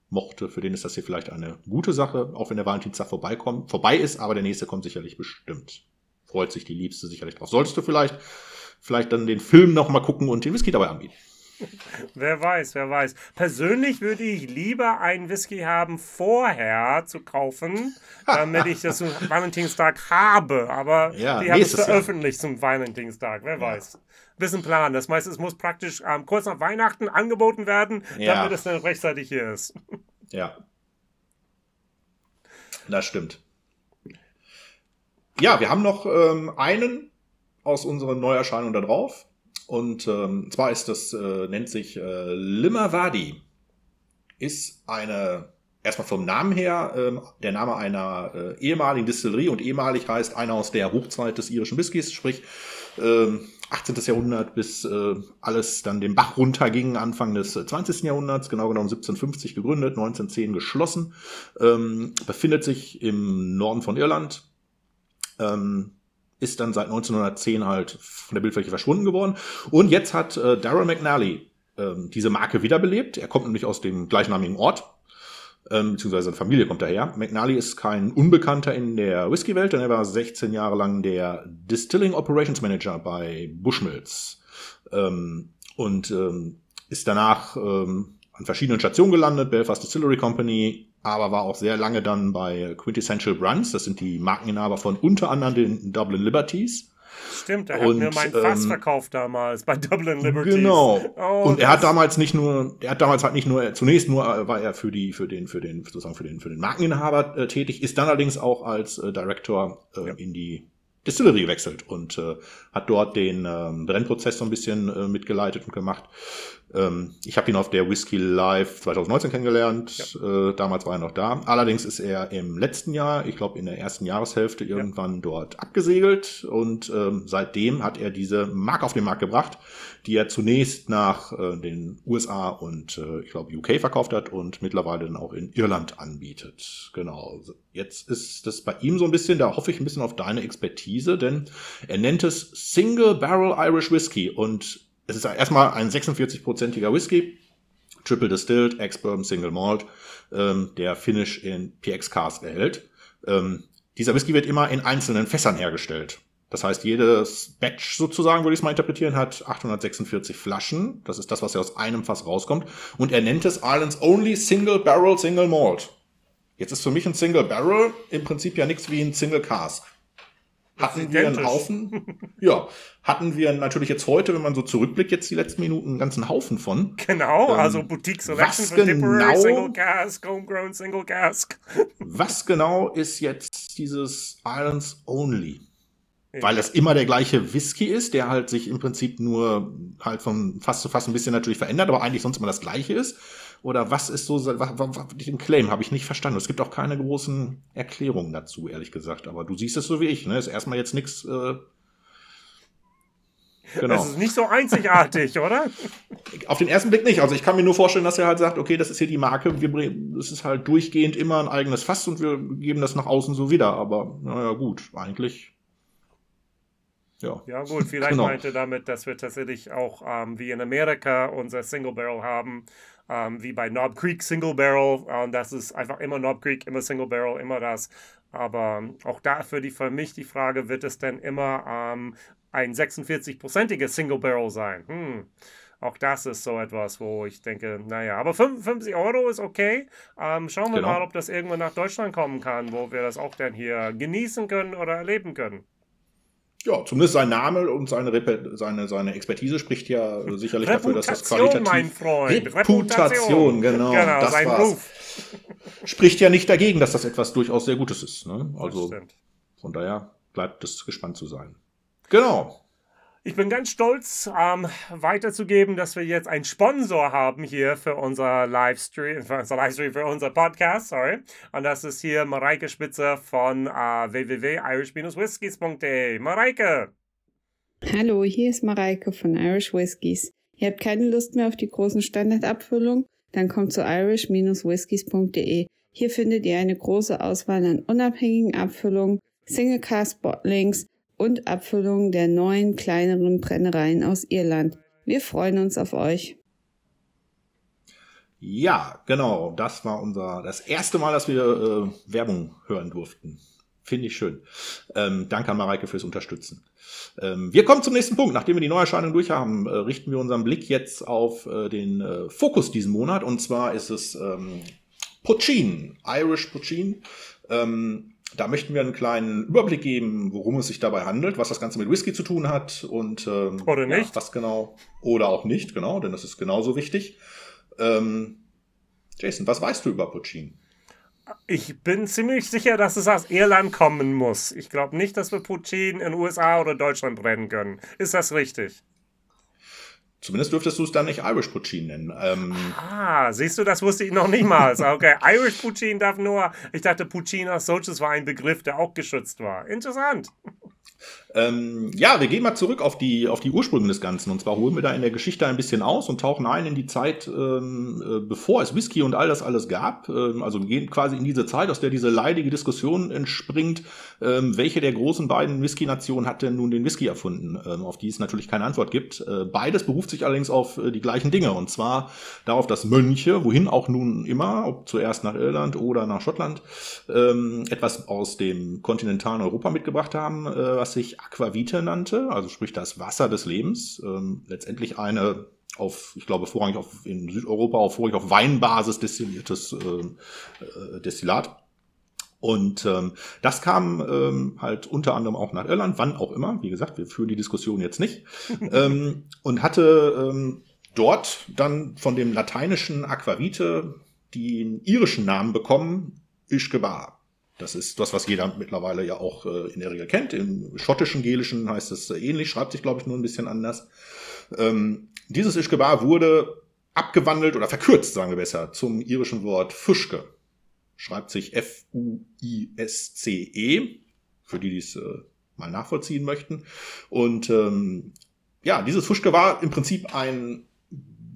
mochte, für den ist das hier vielleicht eine gute Sache, auch wenn der Valentinstag vorbeikommt, vorbei ist, aber der nächste kommt sicherlich bestimmt. Freut sich die Liebste sicherlich drauf. Solltest du vielleicht, vielleicht dann den Film noch mal gucken und den Whisky dabei anbieten.
Wer weiß, wer weiß. Persönlich würde ich lieber einen Whisky haben, vorher zu kaufen, damit ich das zum Valentinstag habe. Aber ja, die haben es veröffentlicht Jahr. zum Valentinstag. Wer ja. weiß. Bisschen Plan. Das heißt, es muss praktisch ähm, kurz nach Weihnachten angeboten werden, ja. damit es dann rechtzeitig hier ist.
Ja. Das stimmt. Ja, wir haben noch ähm, einen aus unseren Neuerscheinungen da drauf. Und ähm, zwar ist das, äh, nennt sich äh, Limavadi. Ist eine, erstmal vom Namen her, äh, der Name einer äh, ehemaligen Distillerie und ehemalig heißt einer aus der Hochzeit des irischen Whiskys, sprich äh, 18. Jahrhundert bis äh, alles dann den Bach runterging, Anfang des 20. Jahrhunderts, genau genommen 1750 gegründet, 1910 geschlossen, ähm, befindet sich im Norden von Irland, ähm, ist dann seit 1910 halt von der Bildfläche verschwunden geworden. Und jetzt hat äh, Darren McNally ähm, diese Marke wiederbelebt. Er kommt nämlich aus dem gleichnamigen Ort, ähm, beziehungsweise seine Familie kommt daher. McNally ist kein Unbekannter in der Whisky-Welt, denn er war 16 Jahre lang der Distilling Operations Manager bei Bushmills. Ähm, und ähm, ist danach ähm, an verschiedenen Stationen gelandet, Belfast Distillery Company, aber war auch sehr lange dann bei Quintessential Brands. Das sind die Markeninhaber von unter anderem den Dublin Liberties.
Stimmt, er hat mir mein Fass ähm, verkauft damals bei Dublin Liberties.
Genau. Oh, und er hat damals nicht nur, er hat damals halt nicht nur, zunächst nur äh, war er für die, für den, für den, sozusagen für den, für den Markeninhaber äh, tätig, ist dann allerdings auch als äh, Director äh, ja. in die Distillery gewechselt und äh, hat dort den ähm, Brennprozess so ein bisschen äh, mitgeleitet und gemacht. Ähm, ich habe ihn auf der Whisky Live 2019 kennengelernt. Ja. Äh, damals war er noch da. Allerdings ist er im letzten Jahr, ich glaube in der ersten Jahreshälfte, irgendwann ja. dort abgesegelt. Und ähm, seitdem hat er diese Marke auf den Markt gebracht, die er zunächst nach äh, den USA und äh, ich glaube UK verkauft hat und mittlerweile dann auch in Irland anbietet. Genau. Jetzt ist das bei ihm so ein bisschen, da hoffe ich ein bisschen auf deine Expertise, denn er nennt es Single Barrel Irish Whisky und es ist erstmal ein 46-prozentiger Whisky, Triple Distilled, Ex-Bourbon, Single Malt, ähm, der Finish in PX Cask erhält. Ähm, dieser Whisky wird immer in einzelnen Fässern hergestellt. Das heißt, jedes Batch sozusagen, würde ich es mal interpretieren, hat 846 Flaschen. Das ist das, was ja aus einem Fass rauskommt. Und er nennt es Islands Only Single Barrel Single Malt. Jetzt ist für mich ein Single Barrel im Prinzip ja nichts wie ein Single Cask hatten wir einen Haufen. ja, hatten wir natürlich jetzt heute, wenn man so zurückblickt, jetzt die letzten Minuten einen ganzen Haufen von.
Genau, ähm, also Boutique Selection
von genau,
Single Cask, Homegrown Single Cask.
was genau ist jetzt dieses Islands Only? Weil das immer der gleiche Whisky ist, der halt sich im Prinzip nur halt von fast zu fast ein bisschen natürlich verändert, aber eigentlich sonst immer das gleiche ist. Oder was ist so, was, was, den Claim habe ich nicht verstanden. Es gibt auch keine großen Erklärungen dazu, ehrlich gesagt. Aber du siehst es so wie ich, ne? Ist erstmal jetzt nichts. Äh,
genau. Das ist nicht so einzigartig, oder?
Auf den ersten Blick nicht. Also ich kann mir nur vorstellen, dass er halt sagt, okay, das ist hier die Marke, wir das ist halt durchgehend immer ein eigenes Fass und wir geben das nach außen so wieder. Aber naja, gut, eigentlich.
Ja. ja, gut, vielleicht genau. meinte damit, dass wir tatsächlich auch ähm, wie in Amerika unser Single Barrel haben ähm, wie bei Knob Creek Single Barrel. Und das ist einfach immer Knob Creek, immer Single Barrel, immer das. Aber auch dafür die für mich die Frage, wird es denn immer ähm, ein 46-prozentiges Single Barrel sein? Hm. Auch das ist so etwas, wo ich denke, naja, aber 55 Euro ist okay. Ähm, schauen wir genau. mal, ob das irgendwann nach Deutschland kommen kann, wo wir das auch dann hier genießen können oder erleben können.
Ja, zumindest sein Name und seine, seine, seine Expertise spricht ja sicherlich dafür, dass das qualitativ...
mein Freund.
Reputation, genau. genau das sein war's. Ruf. Spricht ja nicht dagegen, dass das etwas durchaus sehr Gutes ist. Ne? Also von daher bleibt es gespannt zu sein. Genau.
Ich bin ganz stolz, ähm, weiterzugeben, dass wir jetzt einen Sponsor haben hier für unser Livestream, für unser Livestream, für unser Podcast, sorry. Und das ist hier Mareike Spitzer von äh, www.irish-whiskies.de. Mareike!
Hallo, hier ist Mareike von Irish Whiskies. Ihr habt keine Lust mehr auf die großen Standardabfüllungen? Dann kommt zu irish-whiskies.de. Hier findet ihr eine große Auswahl an unabhängigen Abfüllungen, Single Cast Bottlings, und Abfüllung der neuen kleineren Brennereien aus Irland. Wir freuen uns auf euch.
Ja, genau. Das war unser das erste Mal, dass wir äh, Werbung hören durften. Finde ich schön. Ähm, danke an Mareike fürs Unterstützen. Ähm, wir kommen zum nächsten Punkt. Nachdem wir die Neuerscheinung durch haben, äh, richten wir unseren Blick jetzt auf äh, den äh, Fokus diesen Monat. Und zwar ist es ähm, Puccin, Irish Puccin. Ähm, da möchten wir einen kleinen Überblick geben, worum es sich dabei handelt, was das Ganze mit Whisky zu tun hat und ähm,
oder nicht.
Ja, was genau oder auch nicht, genau, denn das ist genauso wichtig. Ähm, Jason, was weißt du über Puccin?
Ich bin ziemlich sicher, dass es aus Irland kommen muss. Ich glaube nicht, dass wir Puccin in USA oder Deutschland brennen können. Ist das richtig?
Zumindest dürftest du es dann nicht Irish Poutine nennen. Ähm,
ah, siehst du, das wusste ich noch nicht mal. Okay, Irish Poutine darf nur. Ich dachte, Poutine als solches war ein Begriff, der auch geschützt war. Interessant.
Ähm, ja, wir gehen mal zurück auf die, auf die Ursprünge des Ganzen. Und zwar holen wir da in der Geschichte ein bisschen aus und tauchen ein in die Zeit, ähm, äh, bevor es Whisky und all das alles gab. Ähm, also wir gehen quasi in diese Zeit, aus der diese leidige Diskussion entspringt, ähm, welche der großen beiden Whisky-Nationen hat denn nun den Whisky erfunden, ähm, auf die es natürlich keine Antwort gibt. Äh, beides beruft sich allerdings auf äh, die gleichen Dinge. Und zwar darauf, dass Mönche, wohin auch nun immer, ob zuerst nach Irland oder nach Schottland, ähm, etwas aus dem kontinentalen Europa mitgebracht haben, äh, was sich Aquavite nannte, also sprich das Wasser des Lebens, ähm, letztendlich eine auf, ich glaube, vorrangig auf, in Südeuropa auf vorrangig auf Weinbasis destilliertes äh, äh, Destillat. Und ähm, das kam ähm, halt unter anderem auch nach Irland, wann auch immer. Wie gesagt, wir führen die Diskussion jetzt nicht. ähm, und hatte ähm, dort dann von dem lateinischen Aquavite den irischen Namen bekommen, Ishkebar. Das ist das, was jeder mittlerweile ja auch äh, in der Regel kennt. Im schottischen Gelischen heißt es äh, ähnlich, schreibt sich, glaube ich, nur ein bisschen anders. Ähm, dieses Ischgebar wurde abgewandelt oder verkürzt, sagen wir besser, zum irischen Wort Fuschke. Schreibt sich F-U-I-S-C-E, für die, die es äh, mal nachvollziehen möchten. Und ähm, ja, dieses Fuschke war im Prinzip ein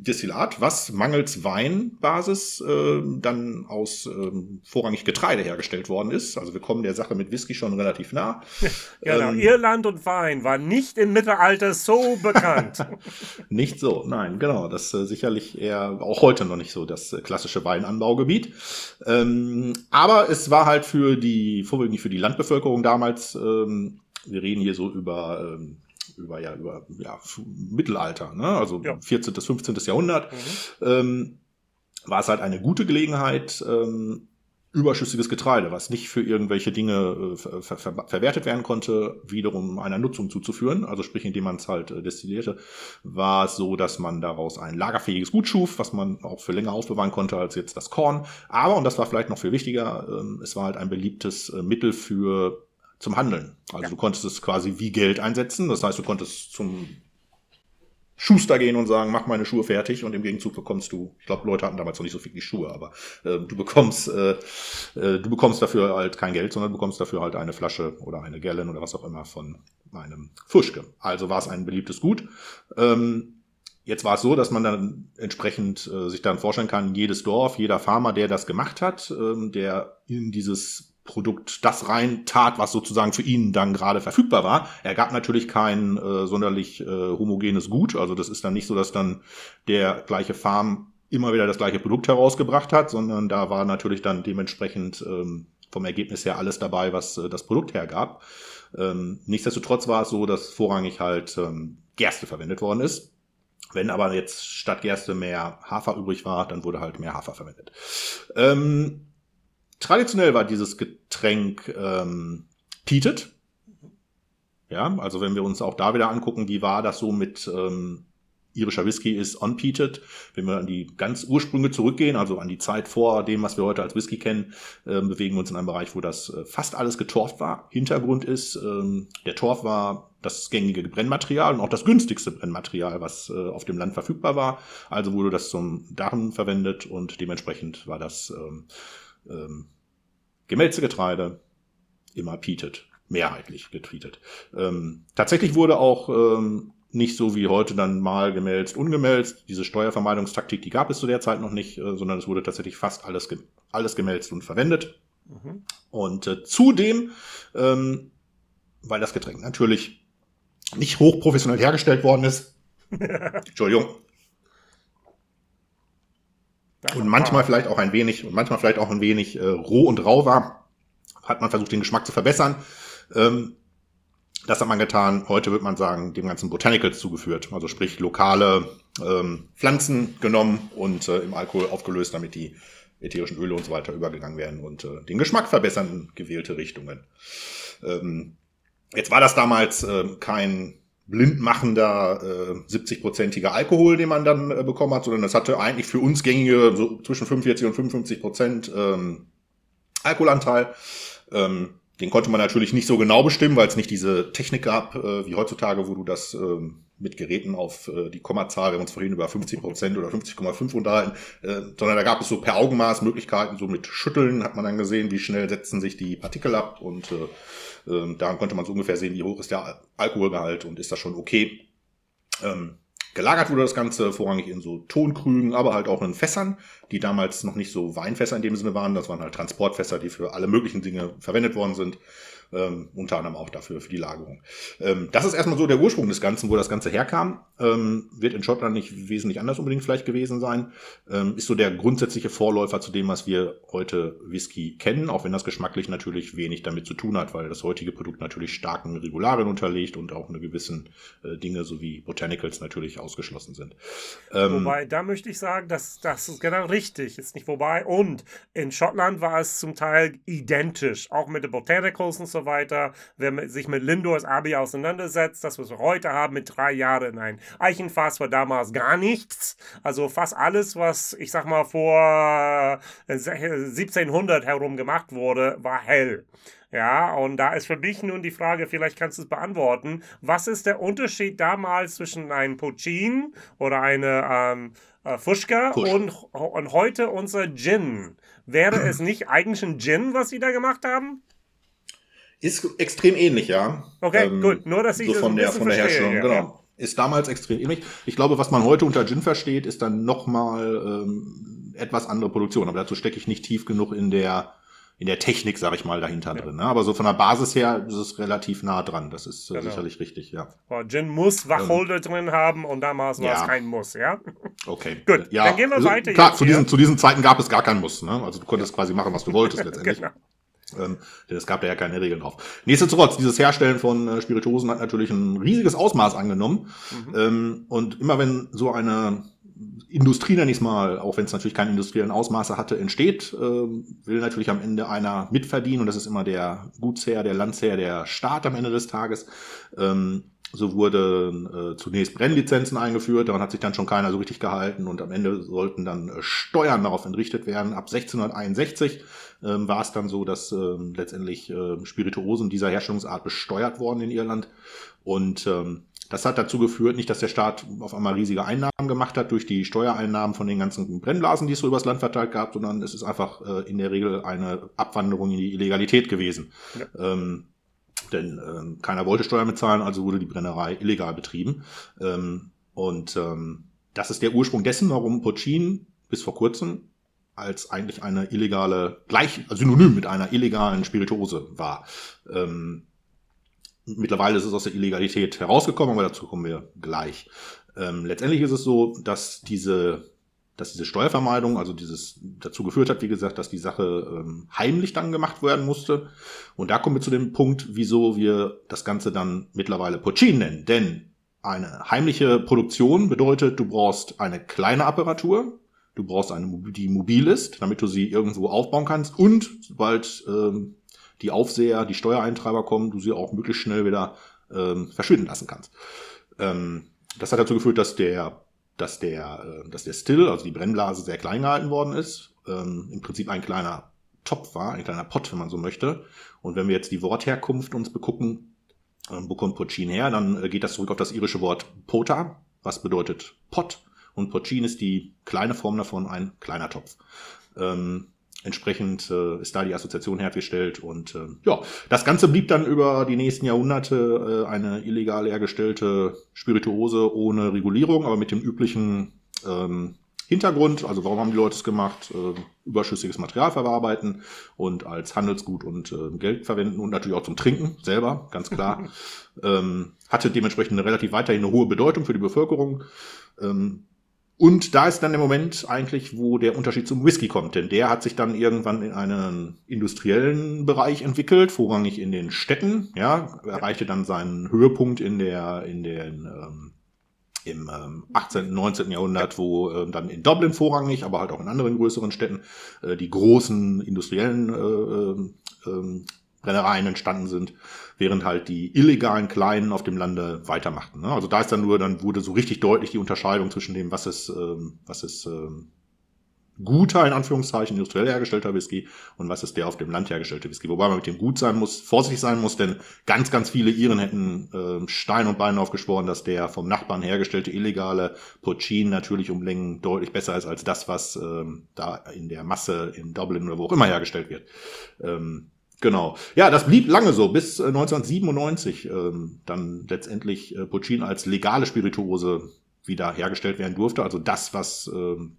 Destillat, was mangels Weinbasis äh, dann aus ähm, vorrangig Getreide hergestellt worden ist. Also wir kommen der Sache mit Whisky schon relativ nah.
Genau, ähm, Irland und Wein war nicht im Mittelalter so bekannt.
nicht so, nein, genau. Das äh, sicherlich eher auch heute noch nicht so das äh, klassische Weinanbaugebiet. Ähm, aber es war halt für die, vorwiegend für die Landbevölkerung damals, ähm, wir reden hier so über ähm, über ja über ja, Mittelalter, ne? also ja. 14. bis 15. Jahrhundert, mhm. ähm, war es halt eine gute Gelegenheit, ähm, überschüssiges Getreide, was nicht für irgendwelche Dinge äh, ver ver verwertet werden konnte, wiederum einer Nutzung zuzuführen. Also sprich, indem man es halt äh, destillierte, war es so, dass man daraus ein lagerfähiges Gut schuf, was man auch für länger aufbewahren konnte als jetzt das Korn. Aber, und das war vielleicht noch viel wichtiger, äh, es war halt ein beliebtes äh, Mittel für zum Handeln. Also ja. du konntest es quasi wie Geld einsetzen. Das heißt, du konntest zum Schuster gehen und sagen, mach meine Schuhe fertig und im Gegenzug bekommst du, ich glaube, Leute hatten damals noch nicht so viel die Schuhe, aber äh, du bekommst, äh, äh, du bekommst dafür halt kein Geld, sondern du bekommst dafür halt eine Flasche oder eine Gallon oder was auch immer von einem Fuschke. Also war es ein beliebtes Gut. Ähm, Jetzt war es so, dass man dann entsprechend äh, sich dann vorstellen kann, jedes Dorf, jeder Farmer, der das gemacht hat, ähm, der in dieses Produkt das rein tat, was sozusagen für ihn dann gerade verfügbar war. Er gab natürlich kein äh, sonderlich äh, homogenes Gut. Also das ist dann nicht so, dass dann der gleiche Farm immer wieder das gleiche Produkt herausgebracht hat, sondern da war natürlich dann dementsprechend ähm, vom Ergebnis her alles dabei, was äh, das Produkt hergab. Ähm, nichtsdestotrotz war es so, dass vorrangig halt ähm, Gerste verwendet worden ist. Wenn aber jetzt statt Gerste mehr Hafer übrig war, dann wurde halt mehr Hafer verwendet. Ähm, Traditionell war dieses Getränk ähm, peated. Ja, also wenn wir uns auch da wieder angucken, wie war das so mit ähm, irischer Whisky ist unpeated. Wenn wir an die ganz Ursprünge zurückgehen, also an die Zeit vor dem, was wir heute als Whisky kennen, äh, bewegen wir uns in einem Bereich, wo das äh, fast alles getorft war. Hintergrund ist, ähm, der Torf war das gängige Brennmaterial und auch das günstigste Brennmaterial, was äh, auf dem Land verfügbar war. Also wurde das zum Darren verwendet und dementsprechend war das ähm, ähm, Gemälzegetreide immer peated, mehrheitlich getweetet. Ähm, tatsächlich wurde auch ähm, nicht so wie heute dann mal gemälzt, ungemälzt. Diese Steuervermeidungstaktik, die gab es zu der Zeit noch nicht, äh, sondern es wurde tatsächlich fast alles, ge alles gemälzt und verwendet. Mhm. Und äh, zudem, ähm, weil das Getränk natürlich nicht hochprofessionell hergestellt worden ist, Entschuldigung, und manchmal vielleicht auch ein wenig, und manchmal vielleicht auch ein wenig äh, roh und rau war, hat man versucht, den Geschmack zu verbessern. Ähm, das hat man getan. Heute wird man sagen, dem ganzen Botanicals zugeführt. Also sprich lokale ähm, Pflanzen genommen und äh, im Alkohol aufgelöst, damit die ätherischen Öle und so weiter übergegangen werden und äh, den Geschmack verbessern in gewählte Richtungen. Ähm, jetzt war das damals äh, kein blindmachender äh, 70-prozentiger Alkohol, den man dann äh, bekommen hat, sondern das hatte eigentlich für uns gängige so zwischen 45 und 55 Prozent ähm, Alkoholanteil. Ähm, den konnte man natürlich nicht so genau bestimmen, weil es nicht diese Technik gab, äh, wie heutzutage, wo du das ähm, mit Geräten auf äh, die Kommazahl, wir haben uns vorhin über 50 Prozent oder 50,5 unterhalten, äh, sondern da gab es so per Augenmaß Möglichkeiten, so mit Schütteln hat man dann gesehen, wie schnell setzen sich die Partikel ab und äh, äh, daran konnte man so ungefähr sehen, wie hoch ist der Alkoholgehalt und ist das schon okay. Ähm, Gelagert wurde das Ganze vorrangig in so Tonkrügen, aber halt auch in Fässern, die damals noch nicht so Weinfässer in dem Sinne waren. Das waren halt Transportfässer, die für alle möglichen Dinge verwendet worden sind ähm, unter anderem auch dafür, für die Lagerung. Ähm, das ist erstmal so der Ursprung des Ganzen, wo das Ganze herkam. Ähm, wird in Schottland nicht wesentlich anders unbedingt vielleicht gewesen sein. Ähm, ist so der grundsätzliche Vorläufer zu dem, was wir heute Whisky kennen, auch wenn das geschmacklich natürlich wenig damit zu tun hat, weil das heutige Produkt natürlich starken Regularien unterlegt und auch eine gewissen äh, Dinge sowie Botanicals natürlich ausgeschlossen sind.
Ähm, wobei, da möchte ich sagen, dass das ist genau richtig ist, nicht wobei. Und in Schottland war es zum Teil identisch, auch mit den Botanicals und so weiter. Wer sich mit Lindors Abi auseinandersetzt, das, was wir heute haben, mit drei Jahren ein Eichenfass war damals gar nichts. Also fast alles, was ich sag mal vor 1700 äh, herum gemacht wurde, war hell. Ja, und da ist für mich nun die Frage, vielleicht kannst du es beantworten. Was ist der Unterschied damals zwischen einem Puccin oder einer ähm, äh, Fuschka und, und heute unser Gin? Wäre es nicht eigentlich ein Gin, was sie da gemacht haben?
Ist extrem ähnlich, ja.
Okay, ähm, gut. Nur, dass ich
so von der, von der Herstellung, ja, genau. Ja. Ist damals extrem ähnlich. Ich glaube, was man heute unter Gin versteht, ist dann nochmal ähm, etwas andere Produktion. Aber dazu stecke ich nicht tief genug in der in der Technik, sag ich mal, dahinter ja. drin. Ne? Aber so von der Basis her ist es relativ nah dran. Das ist äh, genau. sicherlich richtig, ja.
Oh, Gin muss Wacholder ähm, drin haben und damals war es kein Muss, ja?
Okay.
Gut,
ja.
dann gehen wir
also,
weiter.
Klar, zu diesen, zu diesen Zeiten gab es gar kein Muss. Ne? Also du konntest quasi machen, was du wolltest letztendlich. genau. Ähm, denn es gab da ja keine Regeln drauf. Nichtsdestotrotz, dieses Herstellen von äh, Spirituosen hat natürlich ein riesiges Ausmaß angenommen. Mhm. Ähm, und immer wenn so eine Industrie, nenne ich mal, auch wenn es natürlich keine industriellen Ausmaße hatte, entsteht, äh, will natürlich am Ende einer mitverdienen. Und das ist immer der Gutsherr, der Landsherr, der Staat am Ende des Tages. Ähm, so wurden äh, zunächst Brennlizenzen eingeführt, daran hat sich dann schon keiner so richtig gehalten und am Ende sollten dann äh, Steuern darauf entrichtet werden. Ab 1661 ähm, war es dann so, dass ähm, letztendlich äh, Spirituosen dieser Herstellungsart besteuert worden in Irland und ähm, das hat dazu geführt, nicht, dass der Staat auf einmal riesige Einnahmen gemacht hat durch die Steuereinnahmen von den ganzen Brennblasen, die es so übers Land verteilt gab, sondern es ist einfach äh, in der Regel eine Abwanderung in die Illegalität gewesen. Ja. Ähm, denn ähm, keiner wollte Steuern bezahlen, also wurde die Brennerei illegal betrieben. Ähm, und ähm, das ist der Ursprung dessen, warum Pochin bis vor kurzem als eigentlich eine illegale, gleich also synonym mit einer illegalen Spirituose war. Ähm, mittlerweile ist es aus der Illegalität herausgekommen, aber dazu kommen wir gleich. Ähm, letztendlich ist es so, dass diese dass diese Steuervermeidung, also dieses dazu geführt hat, wie gesagt, dass die Sache ähm, heimlich dann gemacht werden musste. Und da kommen wir zu dem Punkt, wieso wir das Ganze dann mittlerweile Pochin nennen. Denn eine heimliche Produktion bedeutet, du brauchst eine kleine Apparatur, du brauchst eine, die mobil ist, damit du sie irgendwo aufbauen kannst und sobald ähm, die Aufseher, die Steuereintreiber kommen, du sie auch möglichst schnell wieder ähm, verschwinden lassen kannst. Ähm, das hat dazu geführt, dass der dass der, äh, dass der Still, also die Brennblase, sehr klein gehalten worden ist. Ähm, Im Prinzip ein kleiner Topf war, ein kleiner Pott, wenn man so möchte. Und wenn wir jetzt die Wortherkunft uns begucken, äh, kommt Pochin her, dann äh, geht das zurück auf das irische Wort Pota, was bedeutet Pott. Und Pochin ist die kleine Form davon, ein kleiner Topf. Ähm, Entsprechend äh, ist da die Assoziation hergestellt und äh, ja, das Ganze blieb dann über die nächsten Jahrhunderte äh, eine illegal hergestellte Spirituose ohne Regulierung, aber mit dem üblichen ähm, Hintergrund. Also warum haben die Leute es gemacht? Äh, überschüssiges Material verarbeiten und als Handelsgut und äh, Geld verwenden und natürlich auch zum Trinken selber, ganz klar. ähm, hatte dementsprechend eine relativ weiterhin eine hohe Bedeutung für die Bevölkerung. Ähm, und da ist dann der Moment eigentlich, wo der Unterschied zum Whisky kommt, denn der hat sich dann irgendwann in einen industriellen Bereich entwickelt, vorrangig in den Städten, ja, erreichte dann seinen Höhepunkt in der, in den, ähm, im ähm, 18., 19. Jahrhundert, wo ähm, dann in Dublin vorrangig, aber halt auch in anderen größeren Städten, äh, die großen industriellen äh, äh, Brennereien entstanden sind, während halt die illegalen Kleinen auf dem Lande weitermachten. Ne? Also da ist dann nur, dann wurde so richtig deutlich die Unterscheidung zwischen dem, was ist, ähm, was ist ähm, guter, in Anführungszeichen, industriell hergestellter Whisky und was ist der auf dem Land hergestellte Whisky. Wobei man mit dem gut sein muss, vorsichtig sein muss, denn ganz, ganz viele Iren hätten äh, Stein und Bein aufgeschworen, dass der vom Nachbarn hergestellte illegale Pochin natürlich um Längen deutlich besser ist als das, was ähm, da in der Masse in Dublin oder wo auch immer hergestellt wird. Ähm, Genau. Ja, das blieb lange so, bis 1997 äh, ähm, dann letztendlich äh, Pochin als legale Spirituose wieder hergestellt werden durfte. Also das, was ähm,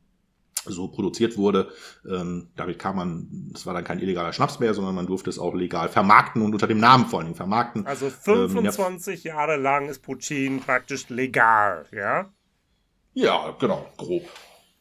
so produziert wurde. Ähm, damit kam man, es war dann kein illegaler Schnaps mehr, sondern man durfte es auch legal vermarkten und unter dem Namen vor allen Dingen vermarkten.
Also 25 ähm, ja, Jahre lang ist Puccin praktisch legal, ja?
Ja, genau, grob.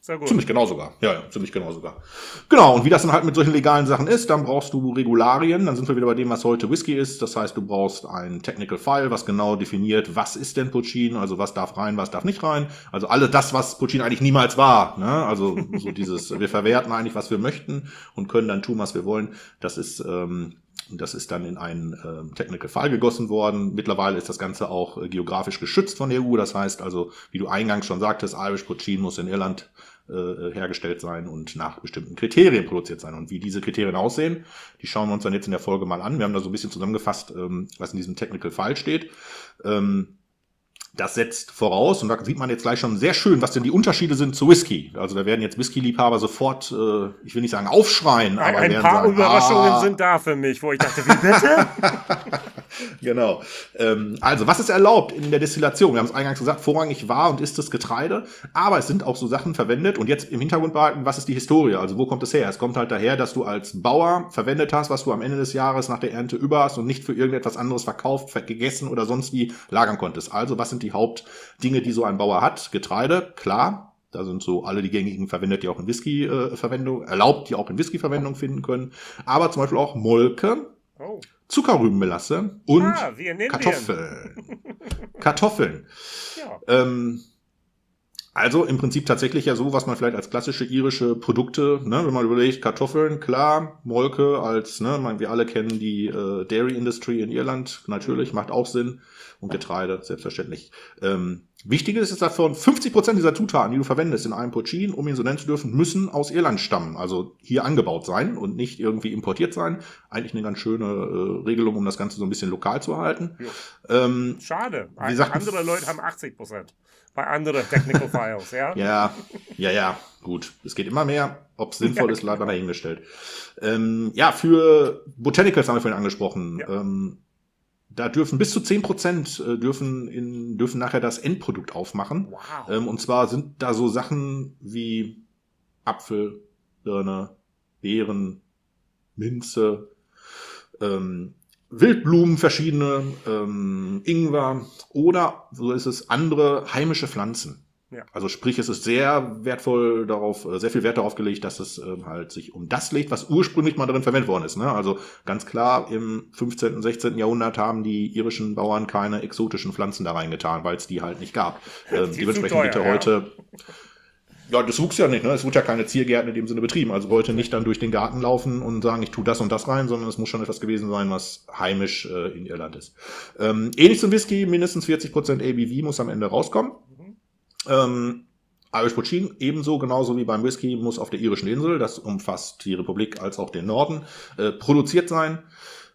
Sehr gut. Ziemlich genau sogar. Ja, ja, ziemlich genau sogar. Genau, und wie das dann halt mit solchen legalen Sachen ist, dann brauchst du Regularien, dann sind wir wieder bei dem, was heute Whisky ist. Das heißt, du brauchst ein Technical File, was genau definiert, was ist denn Puccin, also was darf rein, was darf nicht rein. Also alles das, was Puccin eigentlich niemals war. Ne? Also so dieses, wir verwerten eigentlich, was wir möchten und können dann tun, was wir wollen. Das ist ähm, das ist dann in einen äh, Technical File gegossen worden. Mittlerweile ist das Ganze auch äh, geografisch geschützt von der EU. Das heißt also, wie du eingangs schon sagtest, Irish Puccin muss in Irland äh, hergestellt sein und nach bestimmten Kriterien produziert sein. Und wie diese Kriterien aussehen, die schauen wir uns dann jetzt in der Folge mal an. Wir haben da so ein bisschen zusammengefasst, ähm, was in diesem Technical File steht. Ähm, das setzt voraus, und da sieht man jetzt gleich schon sehr schön, was denn die Unterschiede sind zu Whisky. Also da werden jetzt Whisky-Liebhaber sofort, äh, ich will nicht sagen aufschreien,
aber
ein,
ein paar sagen, Überraschungen ah. sind da für mich, wo ich dachte, wie bitte?
genau. Ähm, also was ist erlaubt in der Destillation? Wir haben es eingangs gesagt, vorrangig war und ist das Getreide, aber es sind auch so Sachen verwendet und jetzt im Hintergrund behalten, was ist die Historie? Also wo kommt es her? Es kommt halt daher, dass du als Bauer verwendet hast, was du am Ende des Jahres nach der Ernte über hast und nicht für irgendetwas anderes verkauft, gegessen oder sonst wie lagern konntest. Also was sind die Hauptdinge, die so ein Bauer hat. Getreide, klar. Da sind so alle die gängigen verwendet, die auch in Whisky-Verwendung, äh, erlaubt, die auch in Whisky-Verwendung finden können. Aber zum Beispiel auch Molke, oh. Zuckerrübenmelasse und ah, Kartoffeln. Kartoffeln. Ja. Ähm, also im Prinzip tatsächlich ja so, was man vielleicht als klassische irische Produkte, ne, wenn man überlegt, Kartoffeln, klar, Molke als, ne, man, wir alle kennen die äh, Dairy Industry in Irland, natürlich, macht auch Sinn. Und Getreide, selbstverständlich. Ähm, wichtig ist davon, 50 Prozent dieser Zutaten, die du verwendest in einem Pocchin, um ihn so nennen zu dürfen, müssen aus Irland stammen. Also hier angebaut sein und nicht irgendwie importiert sein. Eigentlich eine ganz schöne äh, Regelung, um das Ganze so ein bisschen lokal zu halten.
Ähm, Schade. Wie gesagt, andere Leute haben 80 Prozent bei anderen Technical Files, ja?
ja, ja, ja, gut. Es geht immer mehr. Ob es sinnvoll ja, ist, leider dahingestellt. Ähm, ja, für Botanicals haben wir vorhin angesprochen. Ja. Ähm, da dürfen bis zu zehn Prozent äh, dürfen, in, dürfen nachher das Endprodukt aufmachen. Wow. Ähm, und zwar sind da so Sachen wie Apfel, Birne, Beeren, Minze, ähm, Wildblumen, verschiedene, ähm, Ingwer oder, so ist es, andere heimische Pflanzen. Ja. Also sprich, es ist sehr wertvoll darauf, äh, sehr viel Wert darauf gelegt, dass es ähm, halt sich um das legt, was ursprünglich mal darin verwendet worden ist. Ne? Also ganz klar, im 15., und 16. Jahrhundert haben die irischen Bauern keine exotischen Pflanzen da reingetan, weil es die halt nicht gab. Ähm, dementsprechend teuer, bitte heute ja, das wuchs ja nicht, ne? Es wurde ja keine Ziergärten in dem Sinne betrieben. Also wollte nicht dann durch den Garten laufen und sagen, ich tue das und das rein, sondern es muss schon etwas gewesen sein, was heimisch äh, in Irland ist. Ähm, ähnlich zum Whisky, mindestens 40% ABV muss am Ende rauskommen. Ähm, Irish Puccin ebenso, genauso wie beim Whisky, muss auf der irischen Insel, das umfasst die Republik als auch den Norden, äh, produziert sein.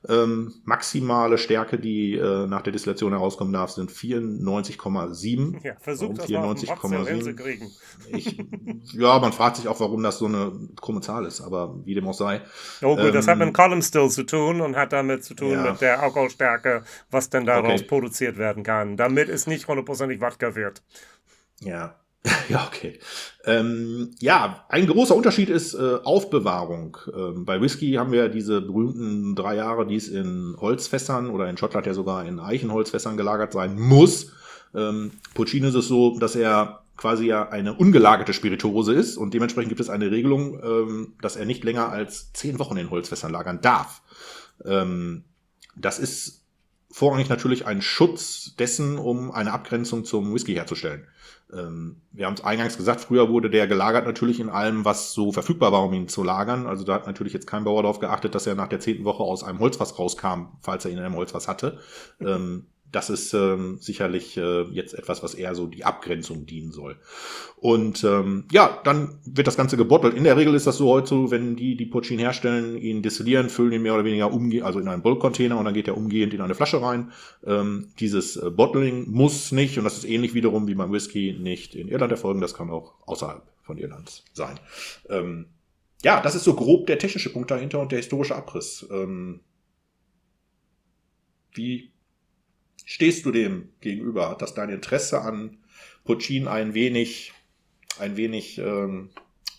Ähm, maximale Stärke, die äh, nach der Destillation herauskommen darf, sind 94,7.
Ja, versucht das 94,7 kriegen.
Ich, ja, man fragt sich auch, warum das so eine krumme Zahl ist, aber wie dem auch sei.
Oh gut, ähm, das hat mit Column Still zu tun und hat damit zu tun ja. mit der Alkoholstärke, was denn daraus okay. produziert werden kann, damit es nicht hundertprozentig Wodka wird.
Ja. ja, okay. Ähm, ja, ein großer Unterschied ist äh, Aufbewahrung. Ähm, bei Whisky haben wir diese berühmten drei Jahre, die es in Holzfässern oder in Schottland ja sogar in Eichenholzfässern gelagert sein muss. Ähm, Puccini ist es so, dass er quasi ja eine ungelagerte Spirituose ist und dementsprechend gibt es eine Regelung, ähm, dass er nicht länger als zehn Wochen in Holzfässern lagern darf. Ähm, das ist vorrangig natürlich ein Schutz dessen, um eine Abgrenzung zum Whisky herzustellen. Ähm, wir haben es eingangs gesagt, früher wurde der gelagert natürlich in allem, was so verfügbar war, um ihn zu lagern. Also da hat natürlich jetzt kein Bauer darauf geachtet, dass er nach der zehnten Woche aus einem Holzfass rauskam, falls er ihn in einem Holzfass hatte. Ähm, das ist ähm, sicherlich äh, jetzt etwas, was eher so die Abgrenzung dienen soll. Und ähm, ja, dann wird das Ganze gebottelt. In der Regel ist das so heute so, wenn die die Purchin herstellen, ihn destillieren, füllen ihn mehr oder weniger umgehend, also in einen Bulk-Container und dann geht er umgehend in eine Flasche rein. Ähm, dieses äh, Bottling muss nicht, und das ist ähnlich wiederum wie beim Whisky, nicht in Irland erfolgen. Das kann auch außerhalb von Irland sein. Ähm, ja, das ist so grob der technische Punkt dahinter und der historische Abriss. Ähm, wie stehst du dem gegenüber? Hat das dein Interesse an Puccin ein wenig, ein wenig ähm,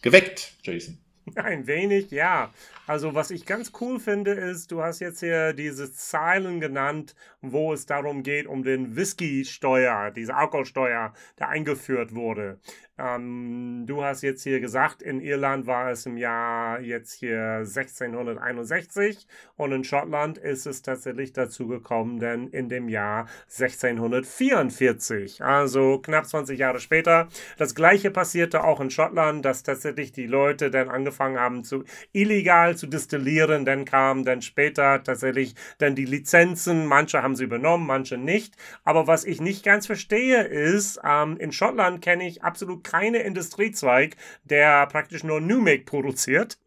geweckt, Jason?
Ein wenig, ja. Also was ich ganz cool finde, ist, du hast jetzt hier diese Zeilen genannt, wo es darum geht, um den Whisky-Steuer, diese Alkoholsteuer, der eingeführt wurde. Ähm, du hast jetzt hier gesagt, in Irland war es im Jahr jetzt hier 1661 und in Schottland ist es tatsächlich dazu gekommen, denn in dem Jahr 1644, also knapp 20 Jahre später. Das gleiche passierte auch in Schottland, dass tatsächlich die Leute dann angefangen haben zu illegal zu destillieren. Dann kamen dann später tatsächlich dann die Lizenzen. Manche haben sie übernommen, manche nicht. Aber was ich nicht ganz verstehe ist, ähm, in Schottland kenne ich absolut keine Industriezweig, der praktisch nur Make produziert.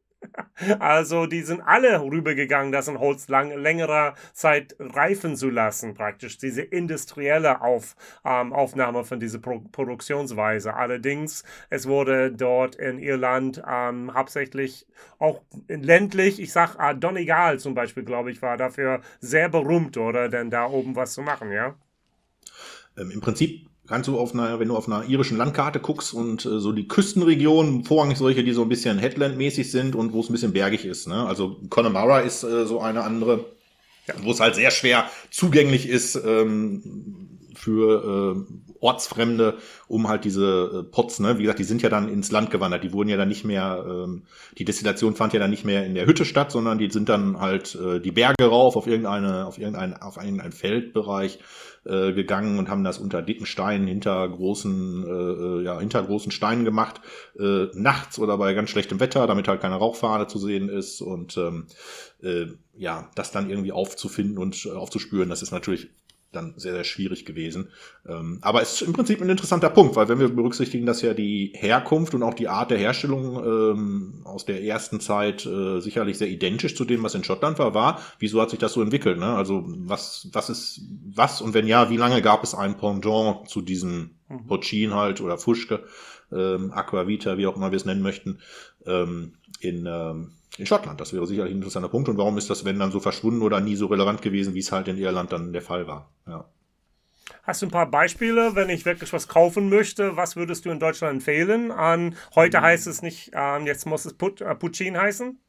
Also die sind alle rübergegangen, das in Holz lang, längerer Zeit reifen zu lassen, praktisch diese industrielle Auf, ähm, Aufnahme von dieser Pro Produktionsweise. Allerdings, es wurde dort in Irland ähm, hauptsächlich auch ländlich, ich sag, äh, Donegal zum Beispiel, glaube ich, war dafür sehr berühmt, oder? Denn da oben was zu machen, ja?
Ähm, Im Prinzip kannst du auf einer, wenn du auf einer irischen Landkarte guckst und äh, so die Küstenregionen, vorrangig solche, die so ein bisschen Headland-mäßig sind und wo es ein bisschen bergig ist. Ne? Also Connemara ist äh, so eine andere, ja. wo es halt sehr schwer zugänglich ist ähm, für äh, Ortsfremde, um halt diese äh, Pots, ne, wie gesagt, die sind ja dann ins Land gewandert, die wurden ja dann nicht mehr, ähm, die Destillation fand ja dann nicht mehr in der Hütte statt, sondern die sind dann halt äh, die Berge rauf auf irgendeine, auf irgendein, auf irgendein Feldbereich äh, gegangen und haben das unter dicken Steinen hinter großen, äh, äh, ja, hinter großen Steinen gemacht, äh, nachts oder bei ganz schlechtem Wetter, damit halt keine Rauchfahne zu sehen ist und ähm, äh, ja, das dann irgendwie aufzufinden und äh, aufzuspüren, das ist natürlich dann sehr, sehr schwierig gewesen. Ähm, aber es ist im Prinzip ein interessanter Punkt, weil wenn wir berücksichtigen, dass ja die Herkunft und auch die Art der Herstellung ähm, aus der ersten Zeit äh, sicherlich sehr identisch zu dem, was in Schottland war, war, wieso hat sich das so entwickelt? Ne? Also was, was ist was und wenn ja, wie lange gab es ein Pendant zu diesen mhm. Pochin halt oder Fuschke, ähm, Aquavita, wie auch immer wir es nennen möchten, ähm, in ähm, in Schottland. Das wäre sicherlich ein interessanter Punkt. Und warum ist das, wenn dann so verschwunden oder nie so relevant gewesen, wie es halt in Irland dann der Fall war? Ja.
Hast du ein paar Beispiele, wenn ich wirklich was kaufen möchte? Was würdest du in Deutschland empfehlen? An, heute mhm. heißt es nicht, ähm, jetzt muss es Put, äh, Puccin heißen?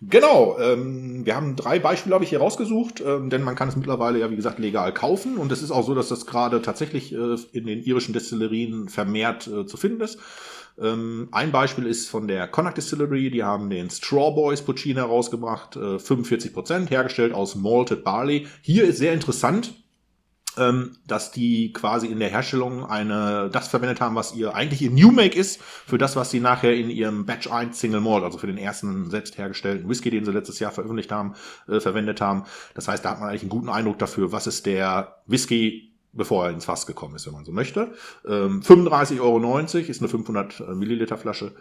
Genau, ähm, wir haben drei Beispiele, habe ich hier rausgesucht, ähm, denn man kann es mittlerweile ja, wie gesagt, legal kaufen. Und es ist auch so, dass das gerade tatsächlich äh, in den irischen Destillerien vermehrt äh, zu finden ist. Ähm, ein Beispiel ist von der Connacht Distillery, die haben den Straw Boys Puccini rausgebracht, äh, 45 Prozent, hergestellt aus Malted Barley. Hier ist sehr interessant, dass die quasi in der Herstellung eine, das verwendet haben, was ihr eigentlich ihr New Make ist, für das, was sie nachher in ihrem Batch 1 Single Malt, also für den ersten selbst hergestellten Whisky, den sie letztes Jahr veröffentlicht haben, äh, verwendet haben. Das heißt, da hat man eigentlich einen guten Eindruck dafür, was ist der Whisky bevor er ins Fass gekommen ist, wenn man so möchte. Ähm, 35,90 Euro ist eine 500 äh, Milliliter Flasche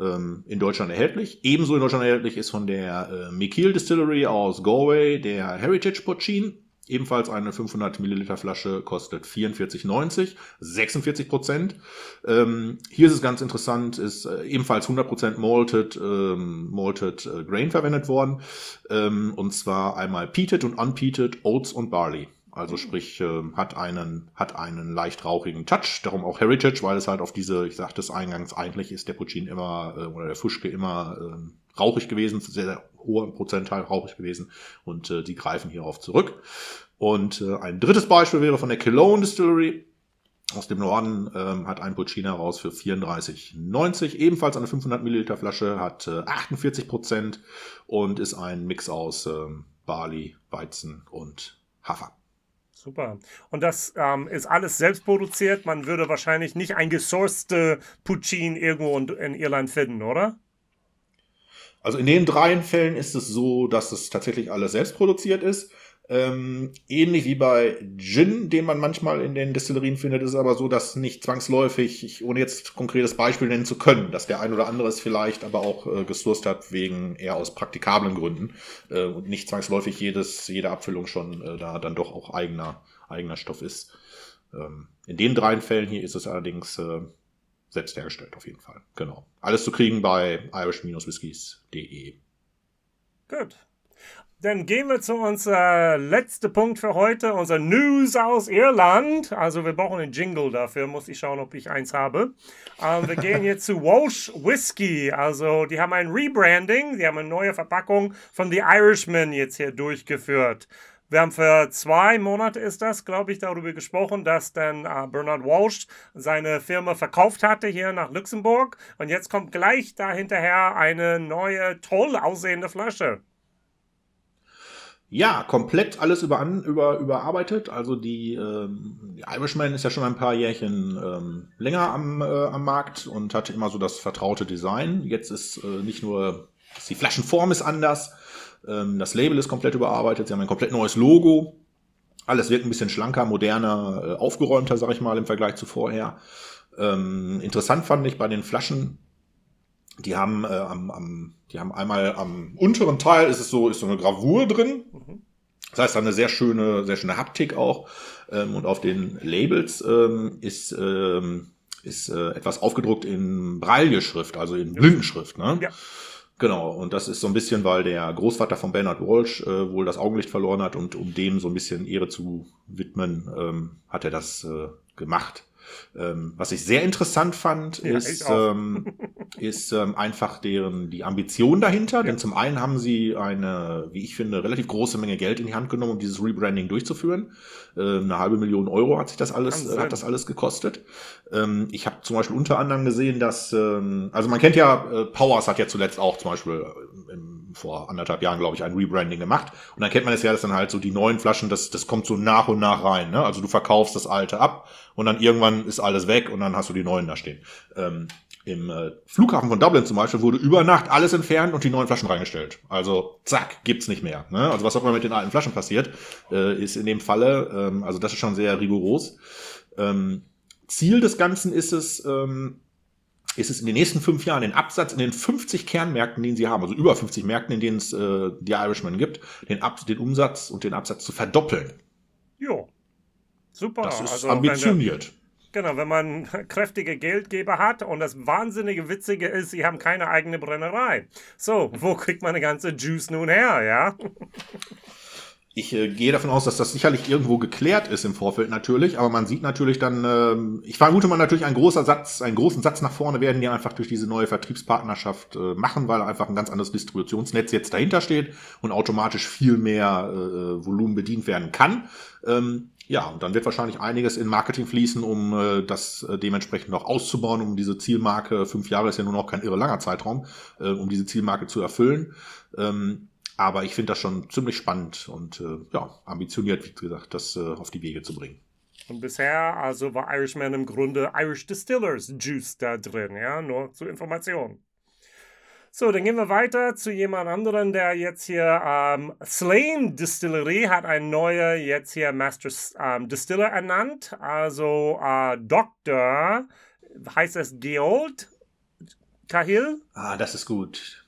ähm, in Deutschland erhältlich. Ebenso in Deutschland erhältlich ist von der äh, Mikil Distillery aus Galway der Heritage Pochin. Ebenfalls eine 500 Milliliter Flasche kostet 44,90, 46 Prozent. Ähm, hier ist es ganz interessant, ist äh, ebenfalls 100 Prozent malted, ähm, malted äh, Grain verwendet worden. Ähm, und zwar einmal peated und unpeated Oats und Barley. Also sprich, äh, hat einen, hat einen leicht rauchigen Touch, darum auch Heritage, weil es halt auf diese, ich sagte es eingangs, eigentlich ist der Puccin immer, äh, oder der Fuschke immer äh, rauchig gewesen, sehr, sehr hoher Prozentteil rauchig gewesen und äh, die greifen hierauf zurück. Und äh, ein drittes Beispiel wäre von der Cologne Distillery, aus dem Norden ähm, hat ein Puccina raus für 34,90. Ebenfalls eine 500 Milliliter Flasche, hat äh, 48 Prozent und ist ein Mix aus ähm, Barley, Weizen und Hafer.
Super. Und das ähm, ist alles selbst produziert. Man würde wahrscheinlich nicht ein gesourcete Puccin irgendwo in, in Irland finden, oder?
Also in den dreien Fällen ist es so, dass es tatsächlich alles selbst produziert ist. Ähm, ähnlich wie bei Gin, den man manchmal in den Destillerien findet, ist es aber so, dass nicht zwangsläufig, ich, ohne jetzt konkretes Beispiel nennen zu können, dass der ein oder andere es vielleicht aber auch äh, gesourced hat, wegen eher aus praktikablen Gründen äh, und nicht zwangsläufig jedes, jede Abfüllung schon äh, da dann doch auch eigener, eigener Stoff ist. Ähm, in den dreien Fällen hier ist es allerdings äh, selbst hergestellt, auf jeden Fall. Genau. Alles zu kriegen bei irish-whiskies.de.
Gut. Dann gehen wir zu unserem letzten Punkt für heute, unser News aus Irland. Also wir brauchen einen Jingle dafür, muss ich schauen, ob ich eins habe. Ähm, wir gehen jetzt zu Walsh Whisky. Also die haben ein Rebranding, die haben eine neue Verpackung von The Irishman jetzt hier durchgeführt. Wir haben für zwei Monate ist das, glaube ich, darüber gesprochen, dass dann äh, Bernard Walsh seine Firma verkauft hatte hier nach Luxemburg. Und jetzt kommt gleich dahinterher eine neue, toll aussehende Flasche.
Ja, komplett alles über, über, überarbeitet. Also die, ähm, die Irishman ist ja schon ein paar Jährchen ähm, länger am, äh, am Markt und hatte immer so das vertraute Design. Jetzt ist äh, nicht nur, die Flaschenform ist anders, ähm, das Label ist komplett überarbeitet, sie haben ein komplett neues Logo. Alles wirkt ein bisschen schlanker, moderner, äh, aufgeräumter, sag ich mal, im Vergleich zu vorher. Ähm, interessant fand ich bei den Flaschen, die haben äh, am, am, die haben einmal am unteren Teil ist es so, ist so eine Gravur drin. Das heißt, eine sehr schöne, sehr schöne Haptik auch. Ähm, und auf den Labels ähm, ist, ähm, ist äh, etwas aufgedruckt in Braille-Schrift, also in Blindenschrift. Ne? Ja. Genau, und das ist so ein bisschen, weil der Großvater von Bernard Walsh äh, wohl das Augenlicht verloren hat und um dem so ein bisschen Ehre zu widmen, ähm, hat er das äh, gemacht. Ähm, was ich sehr interessant fand, ja, ist, ähm, ist ähm, einfach deren die Ambition dahinter. Ja. Denn zum einen haben sie eine, wie ich finde, relativ große Menge Geld in die Hand genommen, um dieses Rebranding durchzuführen. Äh, eine halbe Million Euro hat sich das alles, äh, hat das alles gekostet. Ähm, ich habe zum Beispiel unter anderem gesehen, dass, ähm, also man kennt ja, äh, Powers hat ja zuletzt auch zum Beispiel äh, im vor anderthalb Jahren, glaube ich, ein Rebranding gemacht. Und dann kennt man es ja, dass dann halt so die neuen Flaschen, das, das kommt so nach und nach rein. Ne? Also du verkaufst das alte ab und dann irgendwann ist alles weg und dann hast du die neuen da stehen. Ähm, Im äh, Flughafen von Dublin zum Beispiel wurde über Nacht alles entfernt und die neuen Flaschen reingestellt. Also zack, gibt's nicht mehr. Ne? Also was auch immer mit den alten Flaschen passiert, äh, ist in dem Falle, ähm, also das ist schon sehr rigoros. Ähm, Ziel des Ganzen ist es, ähm, ist es in den nächsten fünf Jahren den Absatz in den 50 Kernmärkten, den sie haben, also über 50 Märkten, in denen es äh, die Irishman gibt, den, Ab den Umsatz und den Absatz zu verdoppeln.
Jo, super.
Das ist also, ambitioniert.
Genau, wenn man kräftige Geldgeber hat und das wahnsinnige Witzige ist, sie haben keine eigene Brennerei. So, wo kriegt man eine ganze Juice nun her, ja?
Ich äh, gehe davon aus, dass das sicherlich irgendwo geklärt ist im Vorfeld natürlich, aber man sieht natürlich dann, äh, ich vermute mal natürlich ein großer Satz, einen großen Satz nach vorne werden die einfach durch diese neue Vertriebspartnerschaft äh, machen, weil einfach ein ganz anderes Distributionsnetz jetzt dahinter steht und automatisch viel mehr äh, Volumen bedient werden kann. Ähm, ja, und dann wird wahrscheinlich einiges in Marketing fließen, um äh, das äh, dementsprechend noch auszubauen, um diese Zielmarke, fünf Jahre ist ja nur noch kein irre langer Zeitraum, äh, um diese Zielmarke zu erfüllen. Ähm, aber ich finde das schon ziemlich spannend und äh, ja, ambitioniert, wie gesagt, das äh, auf die Wege zu bringen.
Und bisher also war Irishman im Grunde Irish Distillers Juice da drin, ja, nur zur Information. So, dann gehen wir weiter zu jemand anderen, der jetzt hier ähm, Slane Distillery hat ein neuer jetzt hier Master ähm, Distiller ernannt. Also äh, Dr. heißt es Geold Cahill?
Ah, das ist gut.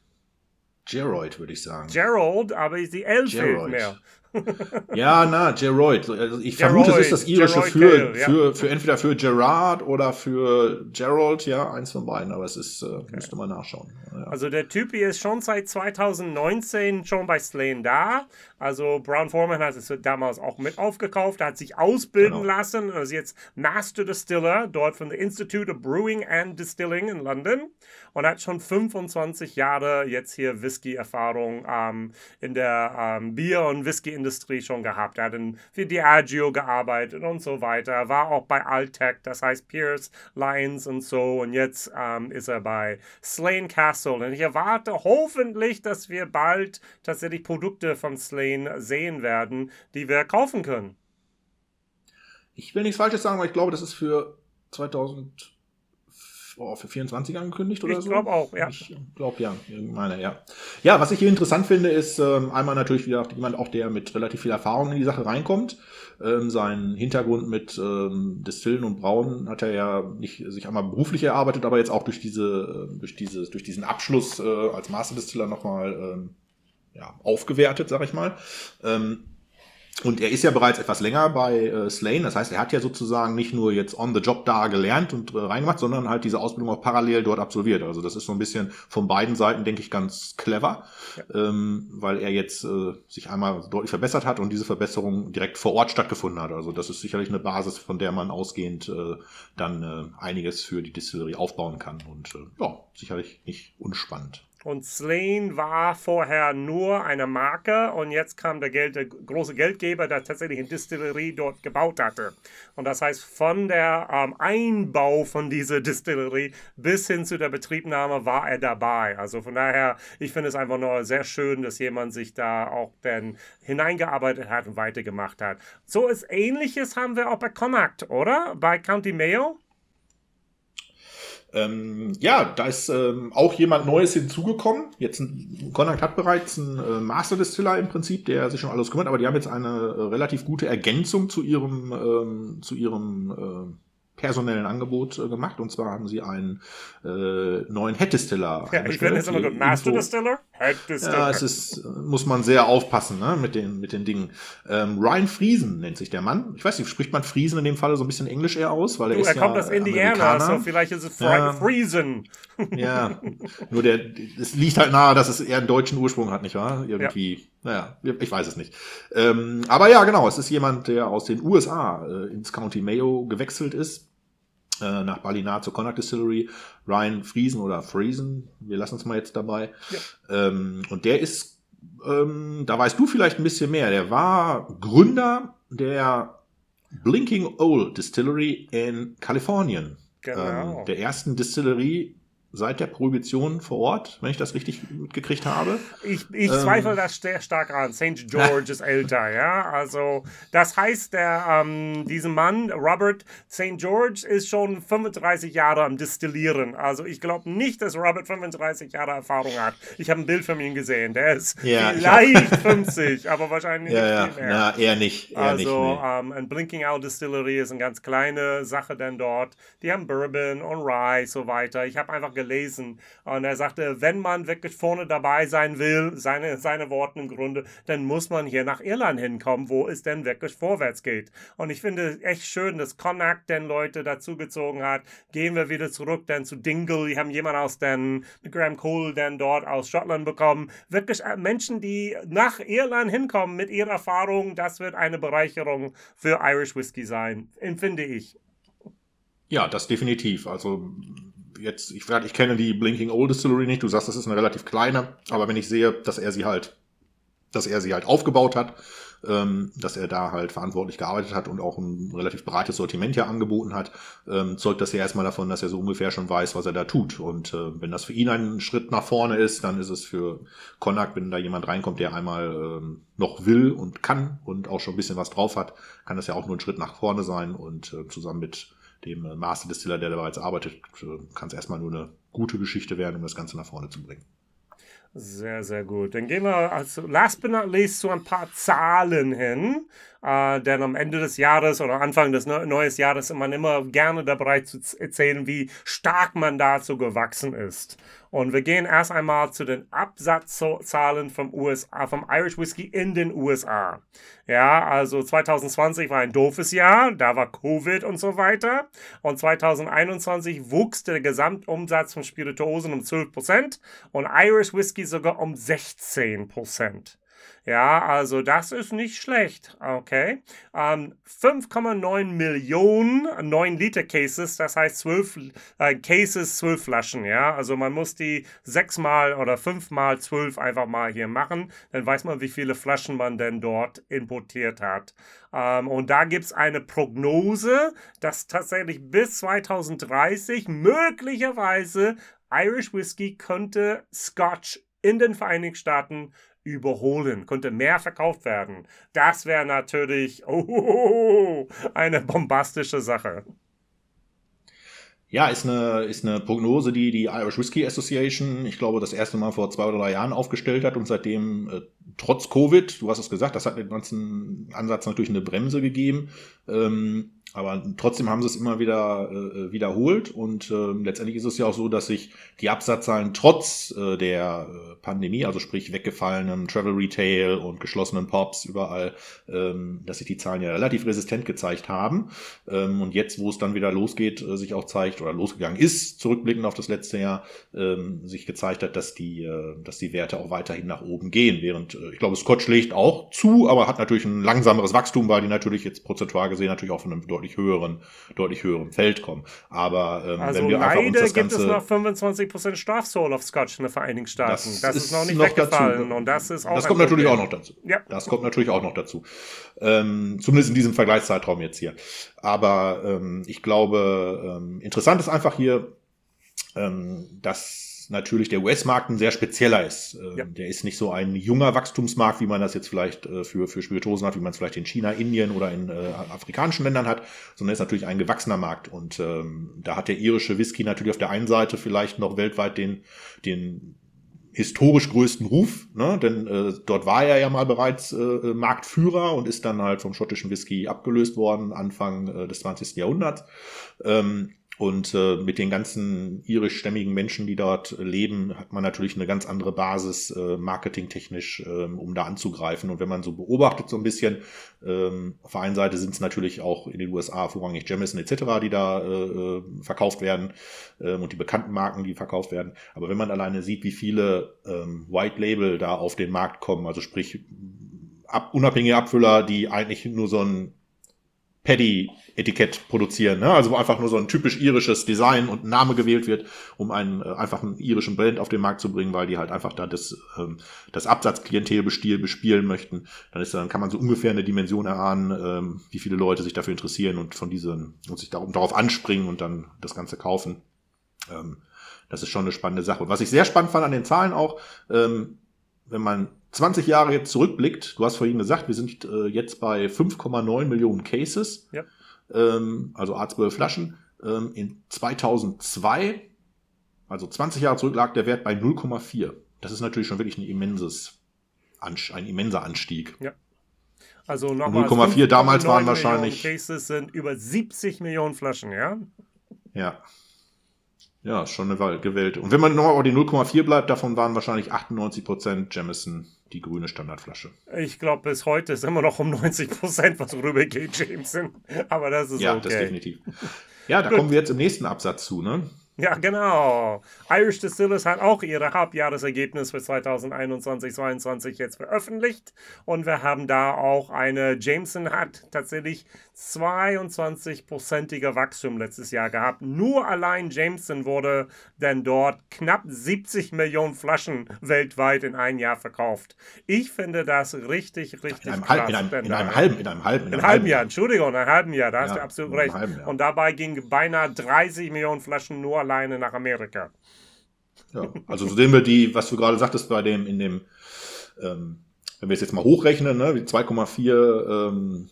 Gerald, würde ich sagen.
Gerald, aber ist die L fehlt mehr.
ja, na, Geroid. Also ich Geroid, vermute, es ist das irische für, Gale, ja. für, für entweder für Gerard oder für Gerald, ja, eins von beiden, aber es ist, äh, okay. müsste man nachschauen.
Ja. Also der Typ hier ist schon seit 2019 schon bei Slane da. Also Brown Foreman hat es damals auch mit aufgekauft, hat sich ausbilden genau. lassen, also jetzt Master Distiller dort von der Institute of Brewing and Distilling in London und hat schon 25 Jahre jetzt hier Whisky-Erfahrung ähm, in der ähm, Bier- und Whisky Whisky-Industrie schon gehabt. Er hat für Diageo gearbeitet und so weiter. Er war auch bei Altec, das heißt Pierce, Lions und so. Und jetzt ähm, ist er bei Slane Castle. Und ich erwarte hoffentlich, dass wir bald tatsächlich Produkte von Slane sehen werden, die wir kaufen können.
Ich will nichts Falsches sagen, aber ich glaube, das ist für 2000 oh, für 24 angekündigt oder
ich
so.
Ich glaube auch, ja.
Ich glaube ja, meine, ja. Ja, was ich hier interessant finde, ist ähm, einmal natürlich wieder jemand auch, der mit relativ viel Erfahrung in die Sache reinkommt. Ähm, sein Hintergrund mit ähm, Distillen und Brauen hat er ja nicht sich einmal beruflich erarbeitet, aber jetzt auch durch diese, äh, durch diese, durch diesen Abschluss äh, als Master Distiller nochmal ähm, ja, aufgewertet, sag ich mal. Ähm, und er ist ja bereits etwas länger bei äh, Slane, das heißt, er hat ja sozusagen nicht nur jetzt on the job da gelernt und äh, reingemacht, sondern halt diese Ausbildung auch parallel dort absolviert. Also das ist so ein bisschen von beiden Seiten, denke ich, ganz clever, ja. ähm, weil er jetzt äh, sich einmal deutlich verbessert hat und diese Verbesserung direkt vor Ort stattgefunden hat. Also das ist sicherlich eine Basis, von der man ausgehend äh, dann äh, einiges für die Distillerie aufbauen kann. Und äh, ja, sicherlich nicht unspannend.
Und Slane war vorher nur eine Marke und jetzt kam der, Geld, der große Geldgeber, der tatsächlich eine Distillerie dort gebaut hatte. Und das heißt, von der ähm, Einbau von dieser Distillerie bis hin zu der Betriebnahme war er dabei. Also von daher, ich finde es einfach nur sehr schön, dass jemand sich da auch dann hineingearbeitet hat und weitergemacht hat. So etwas Ähnliches haben wir auch bei Connacht, oder? Bei County Mayo?
Ähm, ja, da ist ähm, auch jemand Neues hinzugekommen. Jetzt ein, Connacht hat bereits einen äh, Master Distiller im Prinzip, der sich schon alles kümmert, aber die haben jetzt eine äh, relativ gute Ergänzung zu ihrem ähm, zu ihrem äh, personellen Angebot äh, gemacht. Und zwar haben sie einen äh, neuen Head Distiller.
Ja, ich bin jetzt immer Master Distiller,
Distiller. Ja, es ist, muss man sehr aufpassen ne, mit, den, mit den Dingen. Ähm, Ryan Friesen nennt sich der Mann. Ich weiß nicht, spricht man Friesen in dem Falle so ein bisschen Englisch eher aus? Weil er,
du,
ist
er kommt aus Indiana, so vielleicht ist es ja. Friesen.
Ja, nur der, es liegt halt nahe, dass es eher einen deutschen Ursprung hat, nicht wahr? Irgendwie. Ja. Naja, ich weiß es nicht. Ähm, aber ja, genau, es ist jemand, der aus den USA äh, ins County Mayo gewechselt ist äh, nach Balinar zur Connacht Distillery, Ryan Friesen oder Friesen, wir lassen es mal jetzt dabei. Ja. Ähm, und der ist, ähm, da weißt du vielleicht ein bisschen mehr, der war Gründer der Blinking Owl Distillery in Kalifornien. Genau. Ähm, der ersten Distillerie seit der Prohibition vor Ort, wenn ich das richtig mitgekriegt habe.
Ich, ich ähm, zweifle das sehr stark an. St. George ist älter, ja. Also, das heißt, der, ähm, diesen Mann, Robert St. George, ist schon 35 Jahre am Distillieren. Also, ich glaube nicht, dass Robert 35 Jahre Erfahrung hat. Ich habe ein Bild von ihm gesehen. Der ist ja, vielleicht 50, aber wahrscheinlich
ja, nicht viel mehr. Ja, eher nicht. Eher
also,
nicht,
nee. ähm, ein Blinking Owl Distillery ist eine ganz kleine Sache denn dort. Die haben Bourbon und Rye, so weiter. Ich habe einfach gelesen. Und er sagte, wenn man wirklich vorne dabei sein will, seine, seine Worte im Grunde, dann muss man hier nach Irland hinkommen, wo es denn wirklich vorwärts geht. Und ich finde echt schön, dass Connacht den Leute dazugezogen hat. Gehen wir wieder zurück dann zu Dingle. Die haben jemanden aus den Graham Cole dann dort aus Schottland bekommen. Wirklich äh, Menschen, die nach Irland hinkommen mit ihrer Erfahrung, das wird eine Bereicherung für Irish Whiskey sein, empfinde ich.
Ja, das definitiv. Also jetzt, ich, ich kenne die Blinking Old Distillery nicht, du sagst, das ist eine relativ kleine, aber wenn ich sehe, dass er sie halt, dass er sie halt aufgebaut hat, ähm, dass er da halt verantwortlich gearbeitet hat und auch ein relativ breites Sortiment ja angeboten hat, ähm, zeugt das ja erstmal davon, dass er so ungefähr schon weiß, was er da tut. Und äh, wenn das für ihn ein Schritt nach vorne ist, dann ist es für Konak, wenn da jemand reinkommt, der einmal ähm, noch will und kann und auch schon ein bisschen was drauf hat, kann das ja auch nur ein Schritt nach vorne sein und äh, zusammen mit dem äh, Master Distiller, der da bereits arbeitet, äh, kann es erstmal nur eine gute Geschichte werden, um das Ganze nach vorne zu bringen.
Sehr, sehr gut. Dann gehen wir als last but not least zu ein paar Zahlen hin. Äh, denn am Ende des Jahres oder Anfang des ne neuen Jahres ist man immer gerne dabei zu erzählen, wie stark man dazu gewachsen ist. Und wir gehen erst einmal zu den Absatzzahlen vom USA, vom Irish Whiskey in den USA. Ja, also 2020 war ein doofes Jahr, da war Covid und so weiter. Und 2021 wuchs der Gesamtumsatz von Spirituosen um 12% und Irish Whiskey sogar um 16%. Ja, also das ist nicht schlecht. Okay. Ähm, 5,9 Millionen 9 Liter Cases, das heißt 12 äh, Cases, 12 Flaschen. Ja, also man muss die sechsmal oder fünfmal 12 einfach mal hier machen. Dann weiß man, wie viele Flaschen man denn dort importiert hat. Ähm, und da gibt es eine Prognose, dass tatsächlich bis 2030 möglicherweise Irish Whiskey könnte Scotch in den Vereinigten Staaten überholen, könnte mehr verkauft werden. Das wäre natürlich oh, eine bombastische Sache.
Ja, ist eine, ist eine Prognose, die die Irish Whiskey Association, ich glaube, das erste Mal vor zwei oder drei Jahren aufgestellt hat und seitdem äh, trotz Covid, du hast es gesagt, das hat den ganzen Ansatz natürlich eine Bremse gegeben. Ähm, aber trotzdem haben sie es immer wieder äh, wiederholt und äh, letztendlich ist es ja auch so, dass sich die Absatzzahlen trotz äh, der äh, Pandemie, also sprich weggefallenem Travel Retail und geschlossenen Pops überall, ähm, dass sich die Zahlen ja relativ resistent gezeigt haben. Ähm, und jetzt, wo es dann wieder losgeht, äh, sich auch zeigt oder losgegangen ist, zurückblickend auf das letzte Jahr, ähm, sich gezeigt hat, dass die, äh, dass die Werte auch weiterhin nach oben gehen. Während äh, ich glaube, Scotch legt auch zu, aber hat natürlich ein langsameres Wachstum, weil die natürlich jetzt prozentual gesehen natürlich auch von einem deutlich höheren, deutlich höheren Feld kommen. Aber
ähm, also wenn wir einfach uns das gibt Ganze, es noch 25% Strafzoll auf Scotch in den Vereinigten Staaten. Das, das ist, ist, noch nicht noch weggefallen dazu. und das ist auch
Das kommt natürlich Problem. auch noch dazu. Ja. Das kommt natürlich auch noch dazu. Ähm, zumindest in diesem Vergleichszeitraum jetzt hier. Aber ähm, ich glaube, ähm, interessant ist einfach hier, ähm, dass natürlich der US-Markt ein sehr spezieller ist. Ähm, ja. Der ist nicht so ein junger Wachstumsmarkt, wie man das jetzt vielleicht äh, für, für Spirituosen hat, wie man es vielleicht in China, Indien oder in äh, afrikanischen Ländern hat, sondern ist natürlich ein gewachsener Markt. Und ähm, da hat der irische Whisky natürlich auf der einen Seite vielleicht noch weltweit den, den historisch größten Ruf, ne? denn äh, dort war er ja mal bereits äh, Marktführer und ist dann halt vom schottischen Whisky abgelöst worden, Anfang äh, des 20. Jahrhunderts. Ähm, und äh, mit den ganzen irischstämmigen Menschen, die dort leben, hat man natürlich eine ganz andere Basis äh, marketingtechnisch, äh, um da anzugreifen. Und wenn man so beobachtet so ein bisschen, ähm, auf der einen Seite sind es natürlich auch in den USA vorrangig Jamison etc., die da äh, äh, verkauft werden ähm, und die bekannten Marken, die verkauft werden. Aber wenn man alleine sieht, wie viele ähm, White Label da auf den Markt kommen, also sprich ab, unabhängige Abfüller, die eigentlich nur so ein Paddy-Etikett produzieren. Ne? Also wo einfach nur so ein typisch irisches Design und Name gewählt wird, um einen äh, einfach einen irischen Brand auf den Markt zu bringen, weil die halt einfach da das, ähm, das Absatzklientel bespielen möchten. Dann ist dann kann man so ungefähr eine Dimension erahnen, ähm, wie viele Leute sich dafür interessieren und von diesen und sich darum, darauf anspringen und dann das Ganze kaufen. Ähm, das ist schon eine spannende Sache. Und was ich sehr spannend fand an den Zahlen auch, ähm, wenn man 20 Jahre jetzt zurückblickt, du hast vorhin gesagt, wir sind äh, jetzt bei 5,9 Millionen Cases, ja. ähm, also A12 Flaschen. Ähm, in 2002, also 20 Jahre zurück, lag der Wert bei 0,4. Das ist natürlich schon wirklich ein immenses, ein immenser Anstieg. Ja.
Also nochmal
0,4 damals waren wahrscheinlich.
Cases sind über 70 Millionen Flaschen, ja?
Ja. Ja, schon eine gewählte. Und wenn man nochmal bei die 0,4 bleibt, davon waren wahrscheinlich 98% Jamison die grüne Standardflasche.
Ich glaube, bis heute ist immer noch um 90%, was rübergeht, Jameson. Aber das ist
ja,
okay.
Ja, das definitiv. Ja, da kommen wir jetzt im nächsten Absatz zu, ne?
Ja, genau. Irish Distillers hat auch ihre Halbjahresergebnis für 2021-22 jetzt veröffentlicht und wir haben da auch eine, Jameson hat tatsächlich 22-prozentiger Wachstum letztes Jahr gehabt. Nur allein Jameson wurde denn dort knapp 70 Millionen Flaschen weltweit in einem Jahr verkauft. Ich finde das richtig, richtig
in einem krass. Halb, in, einem, in, einem, halben, in einem halben,
in einem halben Jahr. Entschuldigung, in einem halben Jahr, da hast ja, du absolut recht. Und dabei gingen beinahe 30 Millionen Flaschen nur alleine nach Amerika.
Ja, also so sehen wir die, was du gerade sagtest, bei dem, in dem, ähm, wenn wir es jetzt mal hochrechnen, ne, 2,4 ähm,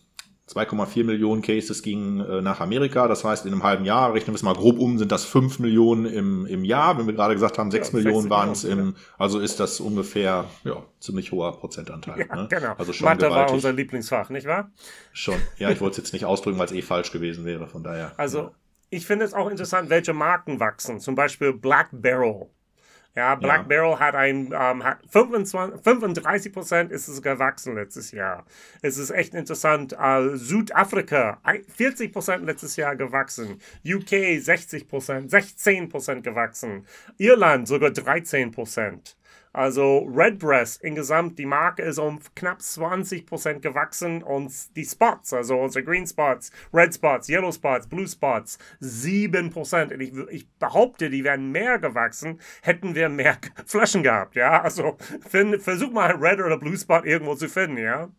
2,4 Millionen Cases gingen äh, nach Amerika. Das heißt, in einem halben Jahr, rechnen wir es mal grob um, sind das 5 Millionen im, im Jahr. Wenn wir gerade gesagt haben, 6 ja, Millionen waren es im, also ist das ungefähr, ja, ziemlich hoher Prozentanteil. Ja,
ne? genau. Also schon Mathe gewaltig. war unser Lieblingsfach, nicht wahr?
Schon. Ja, ich wollte es jetzt nicht ausdrücken, weil es eh falsch gewesen wäre, von daher.
Also, ja. Ich finde es auch interessant, welche Marken wachsen. Zum Beispiel Black Barrel ja, Black ja. Barrel hat ein, ähm, hat 25, 35 Prozent ist es gewachsen letztes Jahr. Es ist echt interessant. Äh, Südafrika 40 Prozent letztes Jahr gewachsen. UK 60 Prozent, 16 Prozent gewachsen. Irland sogar 13 Prozent. Also Redbreast insgesamt, die Marke ist um knapp 20% gewachsen und die Spots, also unsere Green Spots, Red Spots, Yellow Spots, Blue Spots, 7%. Und ich, ich behaupte, die wären mehr gewachsen, hätten wir mehr Flaschen gehabt, ja. Also find, versuch mal Red oder Blue Spot irgendwo zu finden, ja.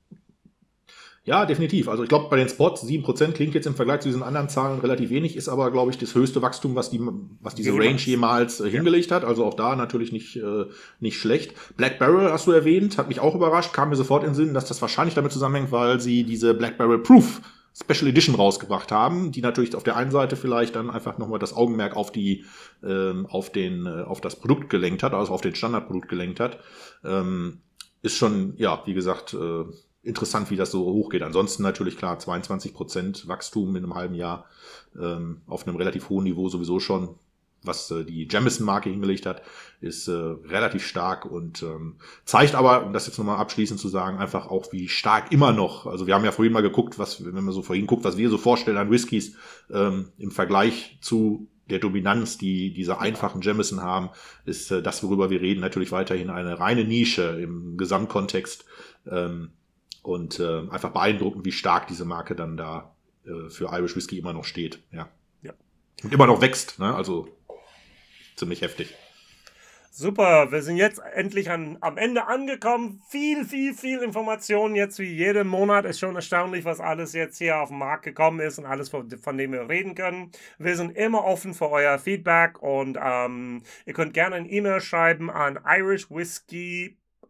Ja, definitiv. Also ich glaube, bei den Spots 7% klingt jetzt im Vergleich zu diesen anderen Zahlen relativ wenig, ist aber, glaube ich, das höchste Wachstum, was, die, was diese. Range jemals äh, hingelegt hat. Also auch da natürlich nicht, äh, nicht schlecht. Black Barrel hast du erwähnt, hat mich auch überrascht, kam mir sofort in den Sinn, dass das wahrscheinlich damit zusammenhängt, weil sie diese Black Barrel Proof Special Edition rausgebracht haben, die natürlich auf der einen Seite vielleicht dann einfach nochmal das Augenmerk auf die, ähm, auf den, äh, auf das Produkt gelenkt hat, also auf den Standardprodukt gelenkt hat. Ähm, ist schon, ja, wie gesagt, äh, interessant, wie das so hochgeht. Ansonsten natürlich klar 22 Prozent Wachstum in einem halben Jahr ähm, auf einem relativ hohen Niveau sowieso schon. Was äh, die Jamison-Marke hingelegt hat, ist äh, relativ stark und ähm, zeigt aber, um das jetzt nochmal abschließend zu sagen, einfach auch, wie stark immer noch, also wir haben ja vorhin mal geguckt, was, wenn man so vorhin guckt, was wir so vorstellen an Whiskys ähm, im Vergleich zu der Dominanz, die diese einfachen Jamison haben, ist äh, das, worüber wir reden, natürlich weiterhin eine reine Nische im Gesamtkontext. Ähm, und äh, einfach beeindruckend, wie stark diese Marke dann da äh, für Irish Whiskey immer noch steht. Ja. ja. Und immer noch wächst, ne? Also ziemlich heftig.
Super, wir sind jetzt endlich an, am Ende angekommen. Viel, viel, viel Information jetzt wie jeden Monat. Ist schon erstaunlich, was alles jetzt hier auf den Markt gekommen ist und alles, von, von dem wir reden können. Wir sind immer offen für euer Feedback und ähm, ihr könnt gerne ein E-Mail schreiben an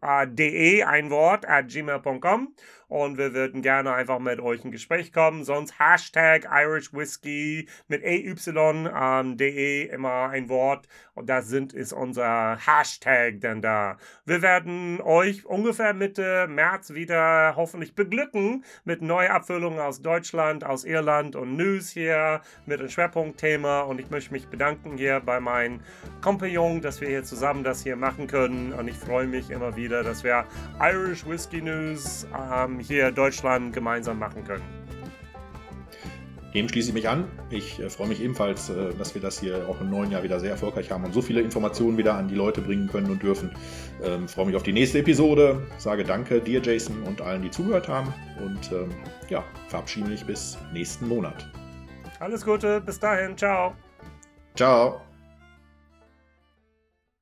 irishwhiskey.de, ein Wort, at gmail.com und wir würden gerne einfach mit euch in Gespräch kommen. Sonst Hashtag Irish Whiskey mit EY ähm, de immer ein Wort und das sind ist unser Hashtag denn da. Wir werden euch ungefähr Mitte März wieder hoffentlich beglücken mit Neuabfüllungen aus Deutschland, aus Irland und News hier mit einem Schwerpunktthema und ich möchte mich bedanken hier bei meinen Kompagnon, dass wir hier zusammen das hier machen können und ich freue mich immer wieder, dass wir Irish Whiskey News ähm, hier Deutschland gemeinsam machen können.
Dem schließe ich mich an. Ich äh, freue mich ebenfalls, äh, dass wir das hier auch im neuen Jahr wieder sehr erfolgreich haben und so viele Informationen wieder an die Leute bringen können und dürfen. Ähm, freue mich auf die nächste Episode. Sage danke dir, Jason, und allen, die zugehört haben. Und ähm, ja, verabschiede mich bis nächsten Monat.
Alles Gute, bis dahin, ciao.
Ciao.